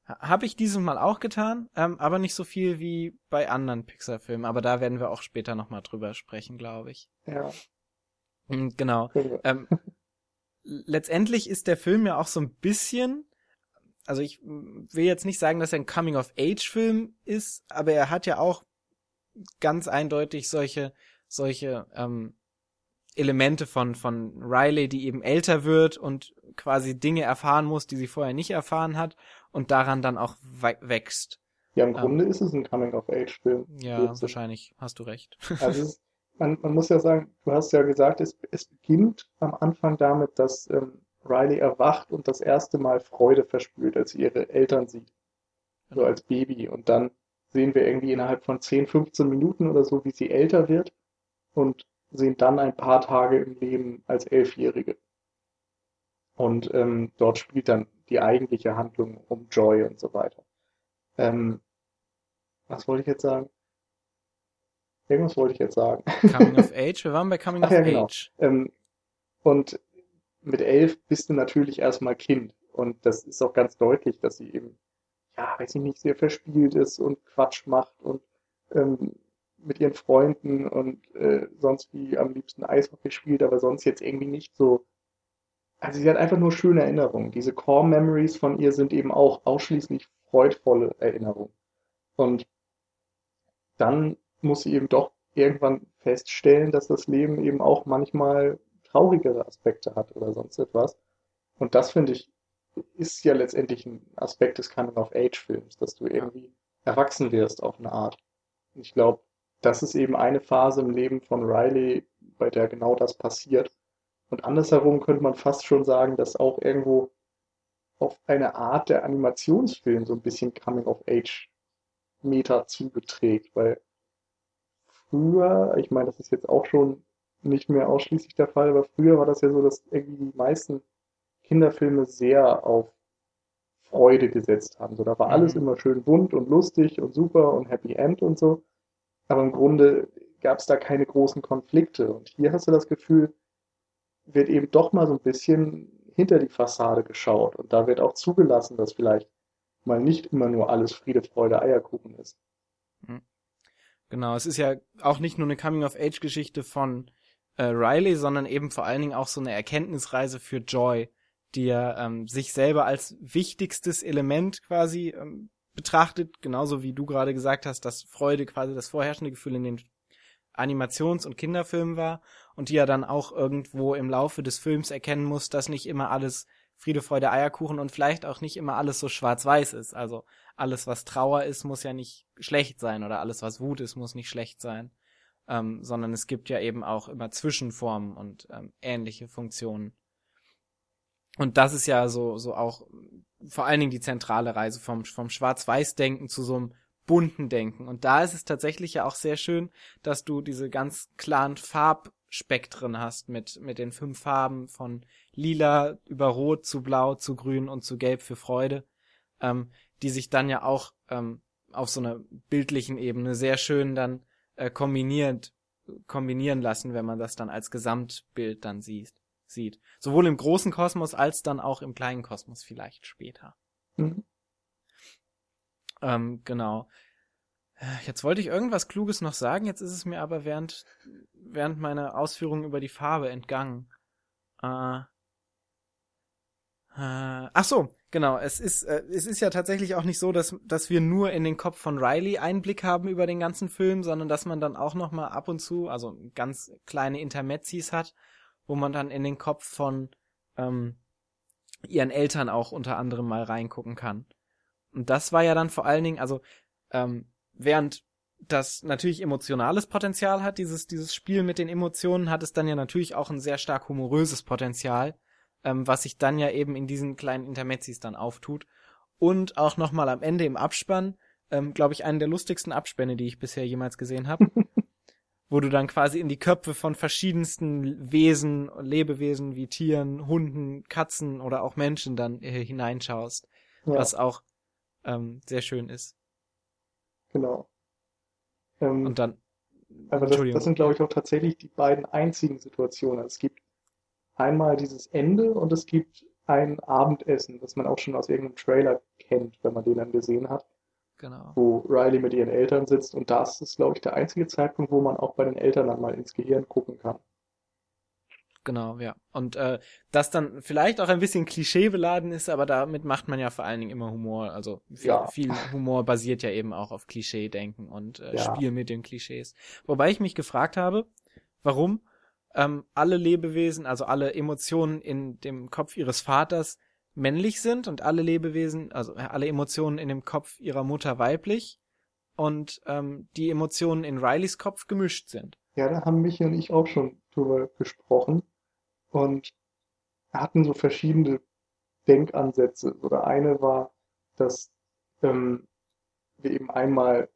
Habe ich dieses Mal auch getan, ähm, aber nicht so viel wie bei anderen Pixar-Filmen. Aber da werden wir auch später nochmal drüber sprechen, glaube ich. ja. Mhm, Genau. Ähm, letztendlich ist der Film ja auch so ein bisschen, also ich will jetzt nicht sagen, dass er ein Coming-of-Age-Film ist, aber er hat ja auch ganz eindeutig solche, solche ähm, Elemente von, von Riley, die eben älter wird und quasi Dinge erfahren muss, die sie vorher nicht erfahren hat und daran dann auch we- wächst. Ja, im ähm, Grunde ist es ein Coming-of-Age-Film. Ja, wahrscheinlich hast du recht. Also es ist, man, man muss ja sagen, du hast ja gesagt, es, es beginnt am Anfang damit, dass ähm, Riley erwacht und das erste Mal Freude verspürt, als sie ihre Eltern sieht. So als Baby. Und dann sehen wir irgendwie innerhalb von 10, 15 Minuten oder so, wie sie älter wird und sehen dann ein paar Tage im Leben als Elfjährige. Und ähm, dort spielt dann die eigentliche Handlung um Joy und so weiter. Ähm, was wollte ich jetzt sagen? Irgendwas wollte ich jetzt sagen. Coming of Age, wir waren bei Coming Ach of ja, genau. Age. Ähm, und mit elf bist du natürlich erstmal Kind. Und das ist auch ganz deutlich, dass sie eben, ja, weiß ich nicht, sehr verspielt ist und Quatsch macht und ähm, mit ihren Freunden und äh, sonst wie am liebsten Eishockey spielt, aber sonst jetzt irgendwie nicht so. Also sie hat einfach nur schöne Erinnerungen. Diese Core Memories von ihr sind eben auch ausschließlich freudvolle Erinnerungen. Und dann muss sie eben doch irgendwann feststellen, dass das Leben eben auch manchmal traurigere Aspekte hat oder sonst etwas. Und das finde ich, ist ja letztendlich ein Aspekt des Coming-of-Age-Films, dass du irgendwie erwachsen wirst auf eine Art. Und ich glaube, das ist eben eine Phase im Leben von Riley, bei der genau das passiert. Und andersherum könnte man fast schon sagen, dass auch irgendwo auf eine Art der Animationsfilm so ein bisschen Coming-of-Age-Meta zugeträgt, weil früher, ich meine, das ist jetzt auch schon nicht mehr ausschließlich der Fall, aber früher war das ja so, dass irgendwie die meisten Kinderfilme sehr auf Freude gesetzt haben. So, da war alles Mhm. immer schön bunt und lustig und super und Happy End und so. Aber im Grunde gab es da keine großen Konflikte. Und hier hast du das Gefühl, wird eben doch mal so ein bisschen hinter die Fassade geschaut. Und da wird auch zugelassen, dass vielleicht mal nicht immer nur alles Friede, Freude, Eierkuchen ist. Genau, es ist ja auch nicht nur eine Coming-of-Age-Geschichte von äh, Riley, sondern eben vor allen Dingen auch so eine Erkenntnisreise für Joy, die ja ähm, sich selber als wichtigstes Element quasi ähm, betrachtet, genauso wie du gerade gesagt hast, dass Freude quasi das vorherrschende Gefühl in den Animations- und Kinderfilmen war und die ja dann auch irgendwo im Laufe des Films erkennen muss, dass nicht immer alles Friede, Freude, Eierkuchen und vielleicht auch nicht immer alles so schwarz-weiß ist. Also alles, was Trauer ist, muss ja nicht schlecht sein oder alles, was Wut ist, muss nicht schlecht sein. Ähm, sondern es gibt ja eben auch immer Zwischenformen und ähm, ähnliche Funktionen. Und das ist ja so, so auch vor allen Dingen die zentrale Reise vom, vom Schwarz-Weiß-Denken zu so einem bunten Denken. Und da ist es tatsächlich ja auch sehr schön, dass du diese ganz klaren Farbspektren hast mit, mit den fünf Farben von lila über rot zu blau zu grün und zu gelb für Freude, ähm, die sich dann ja auch ähm, auf so einer bildlichen Ebene sehr schön dann äh, kombiniert, kombinieren lassen, wenn man das dann als Gesamtbild dann sieht, sieht. Sowohl im großen Kosmos als dann auch im kleinen Kosmos vielleicht später. Mhm. Ähm, genau. Jetzt wollte ich irgendwas Kluges noch sagen, jetzt ist es mir aber während, während meiner Ausführungen über die Farbe entgangen. Äh, äh, ach so, genau. Es ist, äh, es ist ja tatsächlich auch nicht so, dass, dass wir nur in den Kopf von Riley Einblick haben über den ganzen Film, sondern dass man dann auch noch mal ab und zu, also ganz kleine Intermezzis hat, wo man dann in den Kopf von ähm, ihren Eltern auch unter anderem mal reingucken kann. Und das war ja dann vor allen Dingen, also ähm, während das natürlich emotionales Potenzial hat, dieses, dieses Spiel mit den Emotionen, hat es dann ja natürlich auch ein sehr stark humoröses Potenzial, ähm, was sich dann ja eben in diesen kleinen Intermezzis dann auftut. Und auch nochmal am Ende im Abspann, ähm, glaube ich, einen der lustigsten Abspänne, die ich bisher jemals gesehen habe. wo du dann quasi in die Köpfe von verschiedensten Wesen, Lebewesen wie Tieren, Hunden, Katzen oder auch Menschen dann äh, hineinschaust, ja. was auch ähm, sehr schön ist. Genau. Ähm, Und dann. Aber das, das sind, glaube ich, auch tatsächlich die beiden einzigen Situationen. Es gibt einmal dieses Ende und es gibt ein Abendessen, das man auch schon aus irgendeinem Trailer kennt, wenn man den dann gesehen hat. Genau. Wo Riley mit ihren Eltern sitzt und das ist, glaube ich, der einzige Zeitpunkt, wo man auch bei den Eltern dann mal ins Gehirn gucken kann. Genau, ja. Und äh, das dann vielleicht auch ein bisschen klischeebeladen ist, aber damit macht man ja vor allen Dingen immer Humor. Also viel, ja. viel Humor basiert ja eben auch auf Klischee-Denken und äh, ja. Spiel mit den Klischees. Wobei ich mich gefragt habe, warum ähm, alle Lebewesen, also alle Emotionen in dem Kopf ihres Vaters männlich sind und alle Lebewesen, also alle Emotionen in dem Kopf ihrer Mutter weiblich und ähm, die Emotionen in Rileys Kopf gemischt sind. Ja, da haben Michi und ich auch schon drüber gesprochen und hatten so verschiedene Denkansätze. Oder eine war, dass ähm, wir eben einmal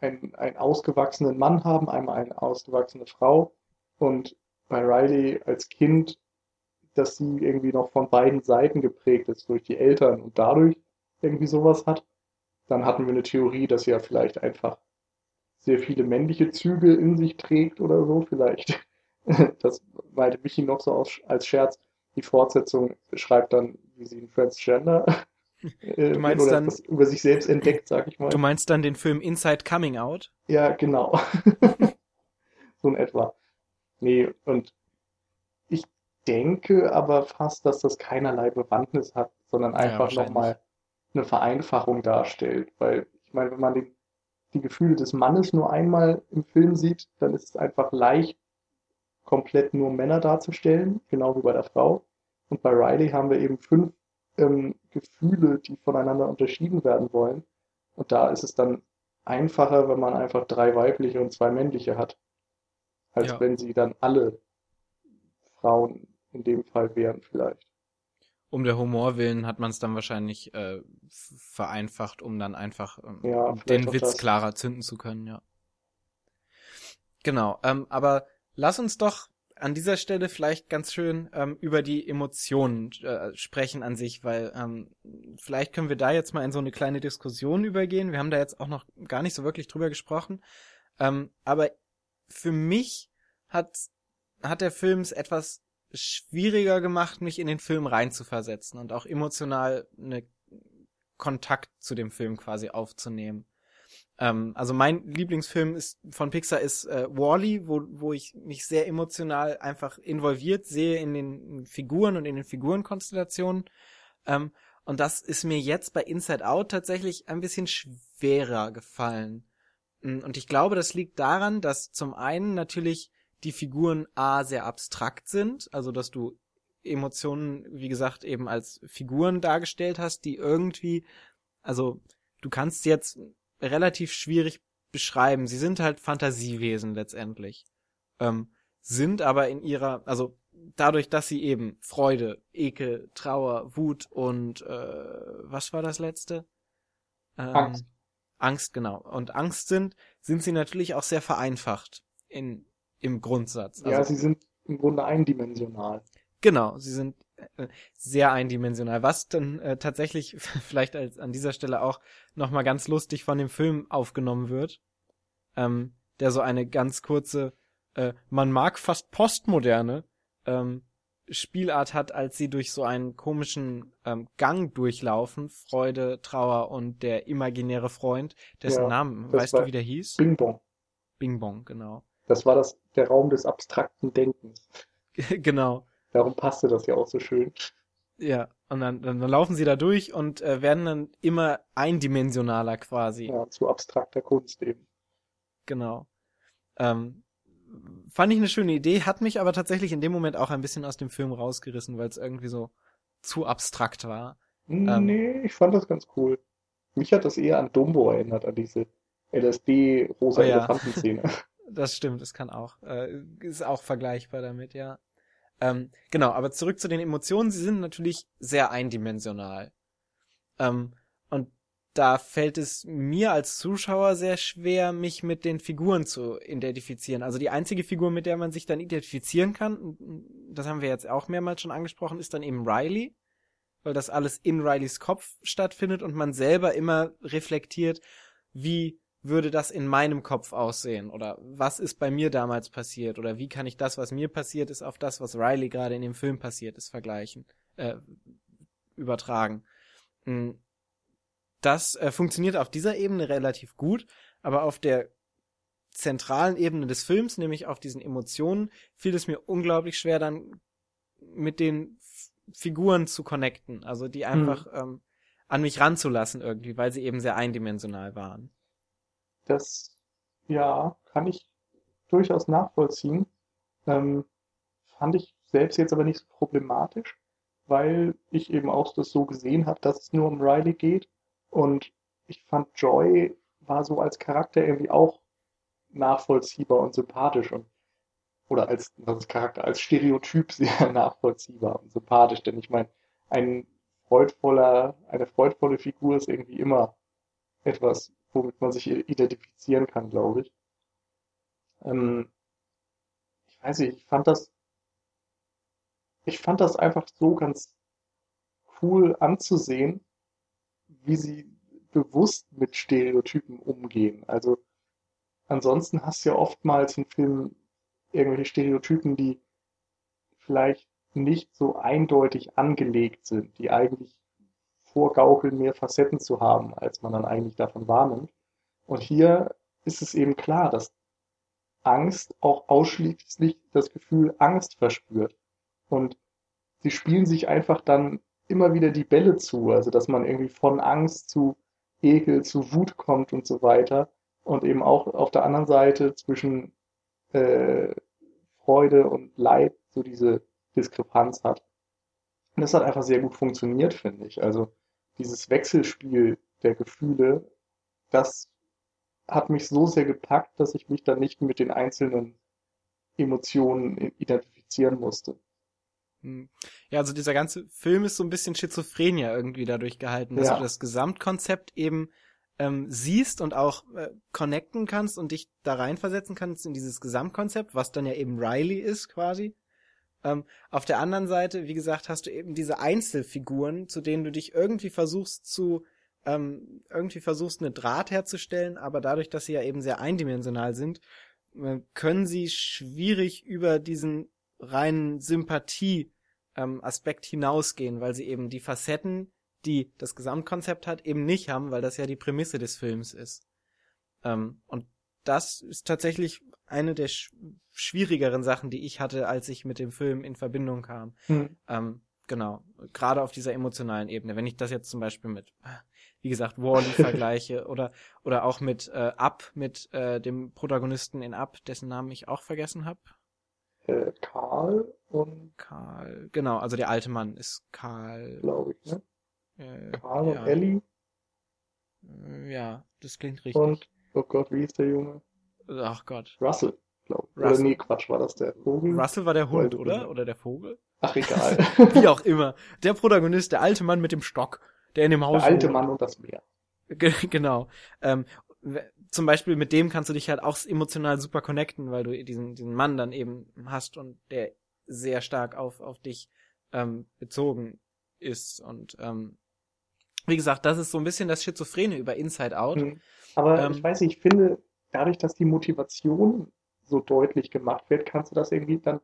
einen, einen ausgewachsenen Mann haben, einmal eine ausgewachsene Frau und bei Riley als Kind, dass sie irgendwie noch von beiden Seiten geprägt ist durch die Eltern und dadurch irgendwie sowas hat. Dann hatten wir eine Theorie, dass sie ja vielleicht einfach sehr viele männliche Züge in sich trägt oder so, vielleicht. Das meinte Michi noch so als Scherz. Die Fortsetzung schreibt dann, wie sie ein Transgender du meinst oder dann, über sich selbst entdeckt, sag ich mal. Du meinst dann den Film Inside Coming Out? Ja, genau. so in etwa. Nee, und ich denke aber fast, dass das keinerlei Bewandtnis hat, sondern einfach ja, nochmal eine Vereinfachung darstellt. Weil, ich meine, wenn man den, die Gefühle des Mannes nur einmal im Film sieht, dann ist es einfach leicht, komplett nur Männer darzustellen, genau wie bei der Frau. Und bei Riley haben wir eben fünf ähm, Gefühle, die voneinander unterschieden werden wollen. Und da ist es dann einfacher, wenn man einfach drei weibliche und zwei männliche hat als ja. wenn sie dann alle Frauen in dem Fall wären vielleicht. Um der Humor willen hat man es dann wahrscheinlich äh, vereinfacht, um dann einfach ähm, ja, den Witz das. klarer zünden zu können, ja. Genau, ähm, aber lass uns doch an dieser Stelle vielleicht ganz schön ähm, über die Emotionen äh, sprechen an sich, weil ähm, vielleicht können wir da jetzt mal in so eine kleine Diskussion übergehen. Wir haben da jetzt auch noch gar nicht so wirklich drüber gesprochen. Ähm, aber für mich hat, hat der Film es etwas schwieriger gemacht, mich in den Film reinzuversetzen und auch emotional eine Kontakt zu dem Film quasi aufzunehmen. Ähm, also mein Lieblingsfilm ist von Pixar ist äh, Wally, wo, wo ich mich sehr emotional einfach involviert sehe in den Figuren und in den Figurenkonstellationen. Ähm, und das ist mir jetzt bei Inside Out tatsächlich ein bisschen schwerer gefallen. Mm, und ich glaube, das liegt daran, dass zum einen natürlich die Figuren A sehr abstrakt sind, also dass du Emotionen, wie gesagt, eben als Figuren dargestellt hast, die irgendwie, also du kannst jetzt relativ schwierig beschreiben. Sie sind halt Fantasiewesen letztendlich. Ähm, sind aber in ihrer, also dadurch, dass sie eben Freude, Ekel, Trauer, Wut und äh, was war das letzte? Ähm, Angst. Angst, genau. Und Angst sind, sind sie natürlich auch sehr vereinfacht in, im Grundsatz. Also, ja, sie sind im Grunde eindimensional. Genau, sie sind sehr eindimensional, was dann äh, tatsächlich vielleicht als an dieser Stelle auch nochmal ganz lustig von dem Film aufgenommen wird, ähm, der so eine ganz kurze, äh, man mag fast postmoderne ähm, Spielart hat, als sie durch so einen komischen ähm, Gang durchlaufen, Freude, Trauer und der imaginäre Freund, dessen Ja, Namen, weißt du, wie der hieß? Bing Bong. Bing Bong, genau. Das war das, der Raum des abstrakten Denkens. genau. Darum passte das ja auch so schön. Ja, und dann, dann, dann laufen sie da durch und äh, werden dann immer eindimensionaler quasi. Ja, zu abstrakter Kunst eben. Genau. Ähm, fand ich eine schöne Idee, hat mich aber tatsächlich in dem Moment auch ein bisschen aus dem Film rausgerissen, weil es irgendwie so zu abstrakt war. Ähm. Nee, ich fand das ganz cool. Mich hat das eher an Dumbo erinnert, an diese LSD-rosa Oh ja. Elefantenszene. Das stimmt, das kann auch. Äh, ist auch vergleichbar damit, ja. Ähm, genau, aber zurück zu den Emotionen. Sie sind natürlich sehr eindimensional. Ähm, und da fällt es mir als Zuschauer sehr schwer, mich mit den Figuren zu identifizieren. Also die einzige Figur, mit der man sich dann identifizieren kann, das haben wir jetzt auch mehrmals schon angesprochen, ist dann eben Riley, weil das alles in Rileys Kopf stattfindet und man selber immer reflektiert, wie würde das in meinem Kopf aussehen? Oder was ist bei mir damals passiert? Oder wie kann ich das, was mir passiert ist, auf das, was Riley gerade in dem Film passiert ist, vergleichen, äh, übertragen. Mm, Das äh, funktioniert auf dieser Ebene relativ gut, aber auf der zentralen Ebene des Films, nämlich auf diesen Emotionen, fiel es mir unglaublich schwer, dann mit den Figuren zu connecten, also die einfach ähm, an mich ranzulassen irgendwie, weil sie eben sehr eindimensional waren. Das, ja, kann ich durchaus nachvollziehen. Ähm, fand ich selbst jetzt aber nicht so problematisch, weil ich eben auch das so gesehen habe, dass es nur um Riley geht. Und ich fand Joy war so als Charakter irgendwie auch nachvollziehbar und sympathisch und oder als, ist Charakter, als Stereotyp sehr nachvollziehbar und sympathisch. Denn ich meine, ein freudvoller, eine freudvolle Figur ist irgendwie immer etwas, womit man sich identifizieren kann, glaube ich. Ähm, ich weiß nicht, ich fand das, ich fand das einfach so ganz cool anzusehen, wie sie bewusst mit Stereotypen umgehen. Also ansonsten hast du ja oftmals in Filmen irgendwelche Stereotypen, die vielleicht nicht so eindeutig angelegt sind, die eigentlich vorgaukeln, mehr Facetten zu haben, als man dann eigentlich davon wahrnimmt. Und hier ist es eben klar, dass Angst auch ausschließlich das Gefühl Angst verspürt. Und sie spielen sich einfach dann immer wieder die Bälle zu, also dass man irgendwie von Angst zu Ekel, zu Wut kommt und so weiter. Und eben auch auf der anderen Seite zwischen äh, Freude und Leid so diese Diskrepanz hat. Und das hat einfach sehr gut funktioniert, finde ich. Also dieses Wechselspiel der Gefühle, das hat mich so sehr gepackt, dass ich mich dann nicht mit den einzelnen Emotionen identifizieren musste. Hm. Ja, also dieser ganze Film ist so ein bisschen Schizophrenia irgendwie dadurch gehalten, dass Ja. du das Gesamtkonzept eben ähm, siehst und auch äh, connecten kannst und dich da reinversetzen kannst in dieses Gesamtkonzept, was dann ja eben Riley ist quasi. Ähm, auf der anderen Seite, wie gesagt, hast du eben diese Einzelfiguren, zu denen du dich irgendwie versuchst zu ähm, irgendwie versuchst eine Draht herzustellen, aber dadurch, dass sie ja eben sehr eindimensional sind, äh, können sie schwierig über diesen reinen Sympathie ähm, hinausgehen, weil sie eben die Facetten, die das Gesamtkonzept hat, eben nicht haben, weil das ja die Prämisse des Films ist. Ähm, und das ist tatsächlich eine der sch schwierigeren Sachen, die ich hatte, als ich mit dem Film in Verbindung kam. Hm. Ähm, genau, gerade auf dieser emotionalen Ebene. Wenn ich das jetzt zum Beispiel mit, wie gesagt, Wally vergleiche oder oder auch mit äh, Up, mit äh, dem Protagonisten in Up, dessen Namen ich auch vergessen habe. Äh, Karl und Karl, genau, also der alte Mann ist Karl. glaube ich, ne? Äh, Karl und ja, Ellie äh, Ja, das klingt richtig. und, oh Gott, wie hieß der Junge? Ach Gott. Russell, glaube ich. Oder Russell. nee, Quatsch, war das der Vogel? Russell war der Hund, oder? nicht. Oder der Vogel? Ach, egal. Wie auch immer. Der Protagonist, der alte Mann mit dem Stock, der in dem Haus Der alte wohnt. Mann und das Meer. Ge- Genau. Ähm, zum Beispiel mit dem kannst du dich halt auch emotional super connecten, weil du diesen, diesen Mann dann eben hast und der sehr stark auf, auf dich ähm, bezogen ist. Und ähm, wie gesagt, das ist so ein bisschen das Schizophrene über Inside Out. Hm. Aber Ähm, ich weiß nicht, ich finde, dadurch, dass die Motivation so deutlich gemacht wird, kannst du das irgendwie dann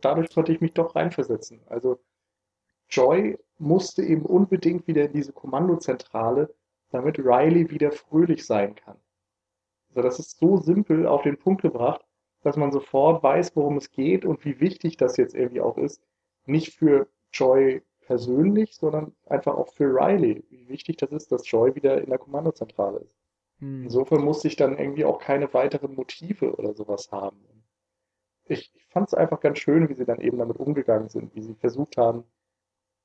dadurch konnte ich mich doch reinversetzen. Also Joy musste eben unbedingt wieder in diese Kommandozentrale, damit Riley wieder fröhlich sein kann. Also das ist so simpel auf den Punkt gebracht, dass man sofort weiß, worum es geht und wie wichtig das jetzt irgendwie auch ist. Nicht für Joy persönlich, sondern einfach auch für Riley, wie wichtig das ist, dass Joy wieder in der Kommandozentrale ist. Hm. Insofern musste ich dann irgendwie auch keine weiteren Motive oder sowas haben. Ich, ich fand es einfach ganz schön, wie sie dann eben damit umgegangen sind, wie sie versucht haben,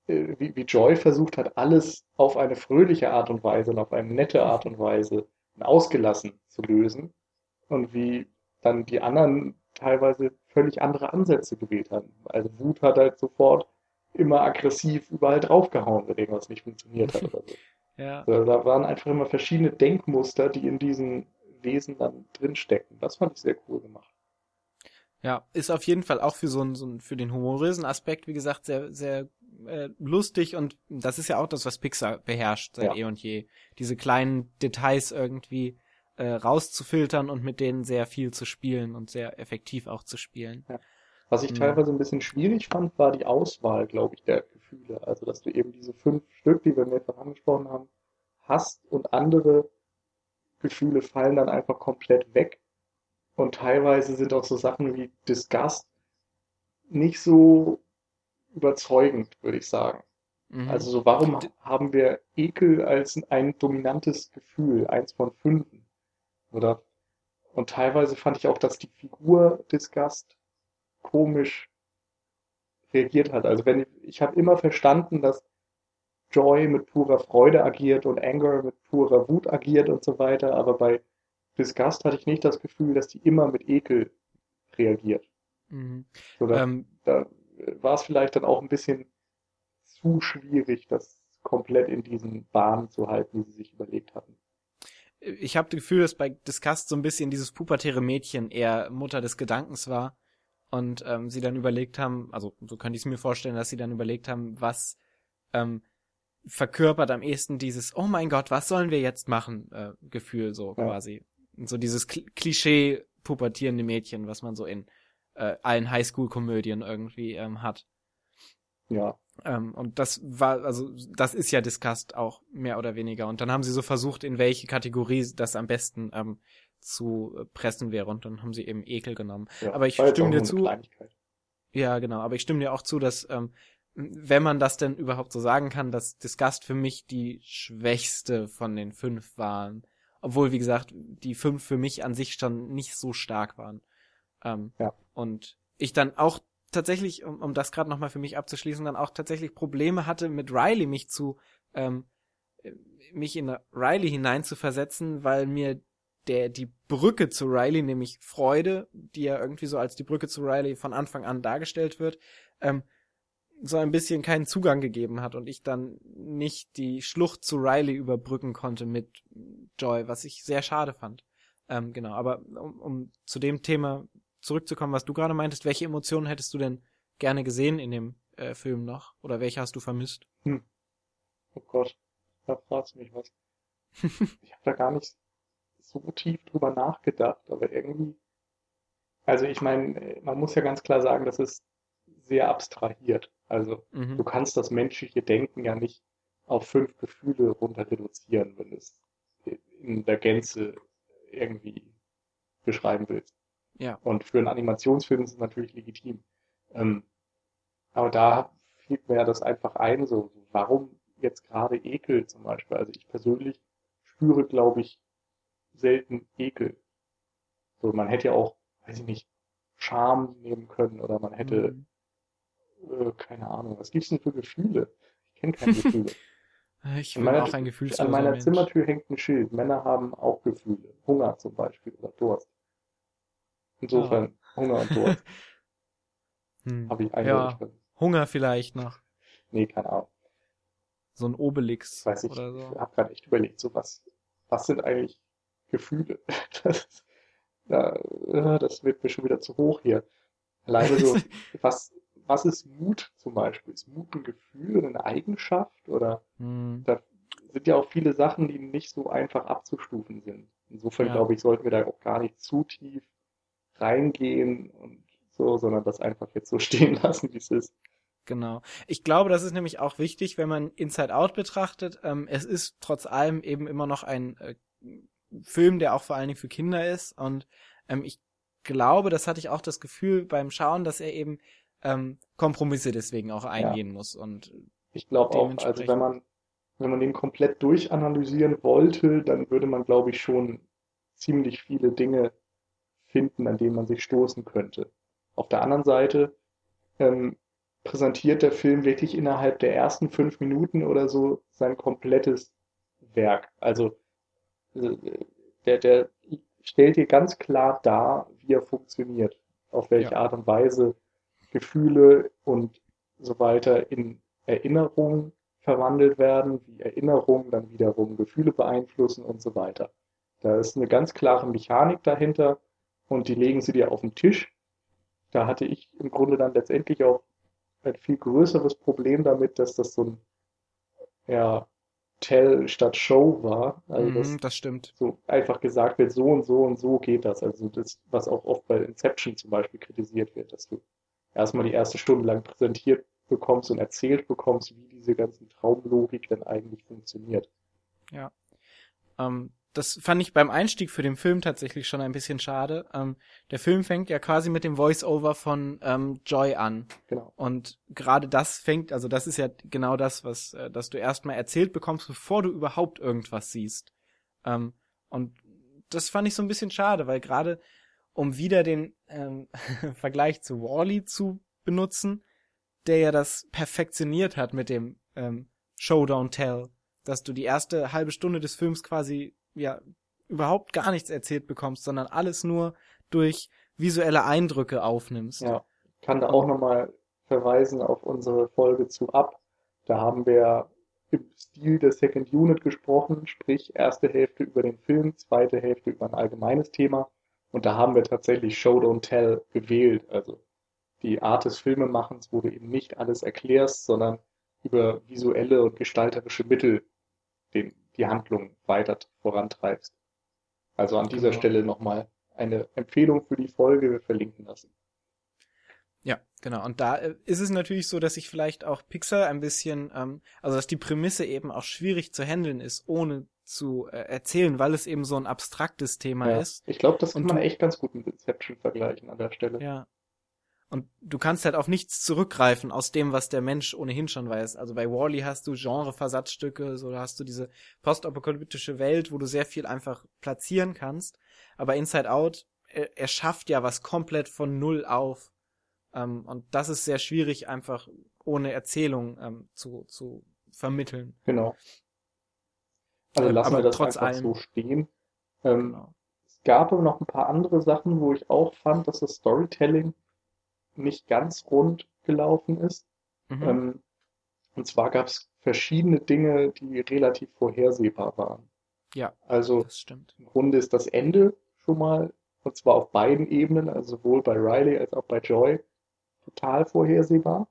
äh, wie, wie Joy versucht hat, alles auf eine fröhliche Art und Weise und auf eine nette Art und Weise und ausgelassen zu lösen und wie dann die anderen teilweise völlig andere Ansätze gewählt haben. Also Wut hat halt sofort immer aggressiv überall draufgehauen, wenn irgendwas nicht funktioniert hat oder so. Ja. Also da waren einfach immer verschiedene Denkmuster, die in diesen Wesen dann drinstecken. Das fand ich sehr cool gemacht. Ja, ist auf jeden Fall auch für so einen, so einen für den humorösen Aspekt, wie gesagt, sehr, sehr äh, lustig und das ist ja auch das, was Pixar beherrscht seit ja. eh und je. Diese kleinen Details irgendwie äh, rauszufiltern und mit denen sehr viel zu spielen und sehr effektiv auch zu spielen. Ja. Was ich mhm. teilweise ein bisschen schwierig fand, war die Auswahl, glaube ich, der Gefühle. Also, dass du eben diese fünf Stück, die wir mehrfach angesprochen haben, hast und andere Gefühle fallen dann einfach komplett weg. Und teilweise sind auch so Sachen wie Disgust nicht so überzeugend, würde ich sagen. Mhm. Also so, warum haben wir Ekel als ein dominantes Gefühl, eins von fünf? Oder und teilweise fand ich auch, dass die Figur Disgust komisch reagiert hat. Also wenn ich, ich habe immer verstanden, dass Joy mit purer Freude agiert und Anger mit purer Wut agiert und so weiter, aber bei Disgust hatte ich nicht das Gefühl, dass die immer mit Ekel reagiert. Mhm. So, da, ähm, da war es vielleicht dann auch ein bisschen zu schwierig, das komplett in diesen Bahnen zu halten, die sie sich überlegt hatten. Ich habe das Gefühl, dass bei Disgust so ein bisschen dieses pubertäre Mädchen eher Mutter des Gedankens war und ähm, sie dann überlegt haben, also so könnte ich es mir vorstellen, dass sie dann überlegt haben, was ähm, verkörpert am ehesten dieses Oh mein Gott, was sollen wir jetzt machen äh, Gefühl so ja. quasi. so dieses Klischee pubertierende Mädchen, was man so in äh, allen Highschool-Komödien irgendwie ähm, hat. Ja. Ähm, und das war, also das ist ja Disgust auch mehr oder weniger. Und dann haben sie so versucht, in welche Kategorie das am besten ähm, zu äh, pressen wäre. Und dann haben sie eben Ekel genommen. Ja, aber ich stimme dir zu. Ja, genau. Aber ich stimme dir auch zu, dass ähm, wenn man das denn überhaupt so sagen kann, dass Disgust für mich die schwächste von den fünf waren. Obwohl, wie gesagt, die fünf für mich an sich schon nicht so stark waren. Ähm, ja. Und ich dann auch tatsächlich, um, um das gerade nochmal für mich abzuschließen, dann auch tatsächlich Probleme hatte, mit Riley mich zu, ähm, mich in Riley hineinzuversetzen, weil mir der, die Brücke zu Riley, nämlich Freude, die ja irgendwie so als die Brücke zu Riley von Anfang an dargestellt wird, ähm, so ein bisschen keinen Zugang gegeben hat und ich dann nicht die Schlucht zu Riley überbrücken konnte mit Joy, was ich sehr schade fand. Ähm, genau, aber um, um zu dem Thema zurückzukommen, was du gerade meintest, welche Emotionen hättest du denn gerne gesehen in dem äh, Film noch? Oder welche hast du vermisst? Hm. Oh Gott, da fragst du mich was. ich habe da gar nicht so tief drüber nachgedacht, aber irgendwie. Also ich meine, man muss ja ganz klar sagen, das ist sehr abstrahiert. Also mhm. du kannst das menschliche Denken ja nicht auf fünf Gefühle runter reduzieren, wenn du es in der Gänze irgendwie beschreiben willst. Ja. Und für einen Animationsfilm ist es natürlich legitim. Ähm, aber da fiel mir das einfach ein, so, warum jetzt gerade Ekel zum Beispiel? Also ich persönlich spüre, glaube ich, selten Ekel. So, man hätte ja auch, weiß ich nicht, Scham nehmen können oder man hätte, mhm. äh, keine Ahnung, was gibt's denn für Gefühle? Ich kenne keine Gefühle. ich bin meiner, auch ein Gefühl An meiner Mensch. Zimmertür hängt ein Schild. Männer haben auch Gefühle. Hunger zum Beispiel oder Durst. Insofern oh. Hunger und Durst. hm. Habe ich eindeutig. Ja, Hunger vielleicht noch. Nee, keine Ahnung. So ein Obelix. Weiß ich, oder so. ich habe gerade echt überlegt, so was, was sind eigentlich Gefühle? Das, ja, das wird mir schon wieder zu hoch hier. Alleine so, was, was ist Mut zum Beispiel? Ist Mut ein Gefühl eine Eigenschaft? Oder hm. da sind ja auch viele Sachen, die nicht so einfach abzustufen sind. Insofern ja. glaube ich, sollten wir da auch gar nicht zu tief reingehen und so, sondern das einfach jetzt so stehen lassen, wie es ist. Genau. Ich glaube, das ist nämlich auch wichtig, wenn man Inside Out betrachtet. Ähm, es ist trotz allem eben immer noch ein äh, Film, der auch vor allen Dingen für Kinder ist. Und ähm, ich glaube, das hatte ich auch das Gefühl beim Schauen, dass er eben ähm, Kompromisse deswegen auch eingehen ja. muss. Und ich glaube auch, also wenn man wenn man den komplett durchanalysieren wollte, dann würde man, glaube ich, schon ziemlich viele Dinge finden, an denen man sich stoßen könnte. Auf der anderen Seite ähm, präsentiert der Film wirklich innerhalb der ersten fünf Minuten oder so sein komplettes Werk. Also der, der stellt dir ganz klar dar, wie er funktioniert, auf welche ja. Art und Weise Gefühle und so weiter in Erinnerungen verwandelt werden, wie Erinnerungen dann wiederum Gefühle beeinflussen und so weiter. Da ist eine ganz klare Mechanik dahinter und die legen sie dir auf den Tisch. Da hatte ich im Grunde dann letztendlich auch ein viel größeres Problem damit, dass das so ein ja, Tell statt Show war. Also mm, das stimmt. So einfach gesagt wird, so und so und so geht das. Also das, was auch oft bei Inception zum Beispiel kritisiert wird, dass du erstmal die erste Stunde lang präsentiert bekommst und erzählt bekommst, wie diese ganzen Traumlogik denn eigentlich funktioniert. Ja. Ähm, das fand ich beim Einstieg für den Film tatsächlich schon ein bisschen schade. Ähm, der Film fängt ja quasi mit dem Voice-Over von ähm, Joy an. Genau. Und gerade das fängt, also das ist ja genau das, was, äh, dass du erstmal erzählt bekommst, bevor du überhaupt irgendwas siehst. Ähm, und das fand ich so ein bisschen schade, weil gerade um wieder den ähm, Vergleich zu Wally -E zu benutzen, der ja das perfektioniert hat mit dem ähm, Show Don't Tell, dass du die erste halbe Stunde des Films quasi ja überhaupt gar nichts erzählt bekommst, sondern alles nur durch visuelle Eindrücke aufnimmst. Ja, kann da auch nochmal verweisen auf unsere Folge zu Ab. Da haben wir im Stil der Second Unit gesprochen, sprich erste Hälfte über den Film, zweite Hälfte über ein allgemeines Thema. Und da haben wir tatsächlich Show Don't Tell gewählt. Also die Art des Filmemachens, wo du eben nicht alles erklärst, sondern über visuelle und gestalterische Mittel den, die Handlung weiter vorantreibst. Also an dieser genau. Stelle nochmal eine Empfehlung für die Folge, wir verlinken das. Ja, genau. Und da äh, ist es natürlich so, dass sich vielleicht auch Pixar ein bisschen, ähm, also dass die Prämisse eben auch schwierig zu handeln ist, ohne zu äh, erzählen, weil es eben so ein abstraktes Thema ja, ist. Ich glaube, das kann man echt ganz gut mit Inception vergleichen an der Stelle. Ja, und du kannst halt auf nichts zurückgreifen aus dem, was der Mensch ohnehin schon weiß. Also bei Wally -E hast du Genreversatzstücke, so da hast du diese postapokalyptische Welt, wo du sehr viel einfach platzieren kannst. Aber Inside Out, er, er schafft ja was komplett von Null auf. Ähm, und das ist sehr schwierig, einfach ohne Erzählung ähm, zu, zu vermitteln. Genau. Also lassen aber wir das trotz einfach allem, so stehen. Ähm, genau. Es gab aber noch ein paar andere Sachen, wo ich auch fand, dass das Storytelling nicht ganz rund gelaufen ist. Mhm. Ähm, und zwar gab es verschiedene Dinge, die relativ vorhersehbar waren. Ja, also das stimmt. Im Grunde ist das Ende schon mal, und zwar auf beiden Ebenen, also sowohl bei Riley als auch bei Joy, total vorhersehbar.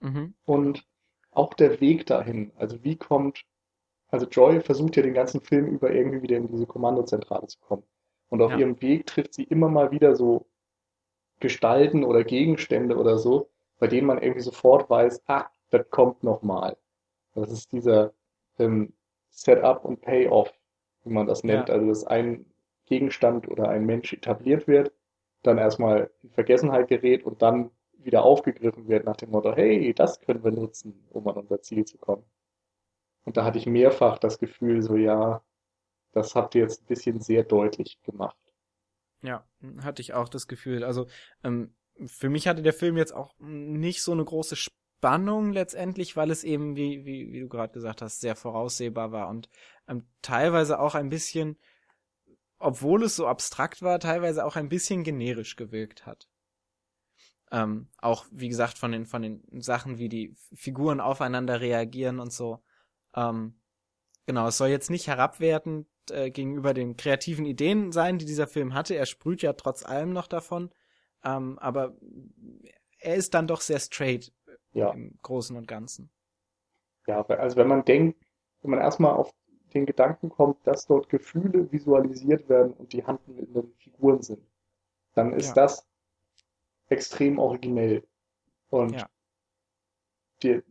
Mhm. Und auch der Weg dahin, also wie kommt, also Joy versucht ja den ganzen Film über irgendwie wieder in diese Kommandozentrale zu kommen. Und auf ja. ihrem Weg trifft sie immer mal wieder so Gestalten oder Gegenstände oder so, bei denen man irgendwie sofort weiß, ah, das kommt nochmal. Das ist dieser ähm, Setup und Payoff, wie man das nennt. Ja. Also, dass ein Gegenstand oder ein Mensch etabliert wird, dann erstmal in Vergessenheit gerät und dann wieder aufgegriffen wird nach dem Motto, hey, das können wir nutzen, um an unser Ziel zu kommen. Und da hatte ich mehrfach das Gefühl, so ja, das habt ihr jetzt ein bisschen sehr deutlich gemacht. Ja, hatte ich auch das Gefühl. Also ähm, für mich hatte der Film jetzt auch nicht so eine große Spannung letztendlich, weil es eben, wie, wie, wie du gerade gesagt hast, sehr voraussehbar war und ähm, teilweise auch ein bisschen, obwohl es so abstrakt war, teilweise auch ein bisschen generisch gewirkt hat. Ähm, auch wie gesagt von den von den Sachen, wie die Figuren aufeinander reagieren und so. Ähm, genau, es soll jetzt nicht äh, gegenüber den kreativen Ideen sein, die dieser Film hatte. Er sprüht ja trotz allem noch davon, ähm, aber er ist dann doch sehr straight ja. im Großen und Ganzen. Ja, also wenn man denkt, wenn man erstmal auf den Gedanken kommt, dass dort Gefühle visualisiert werden und die handelnden Figuren sind, dann ist ja. das extrem originell. Und Ja. die,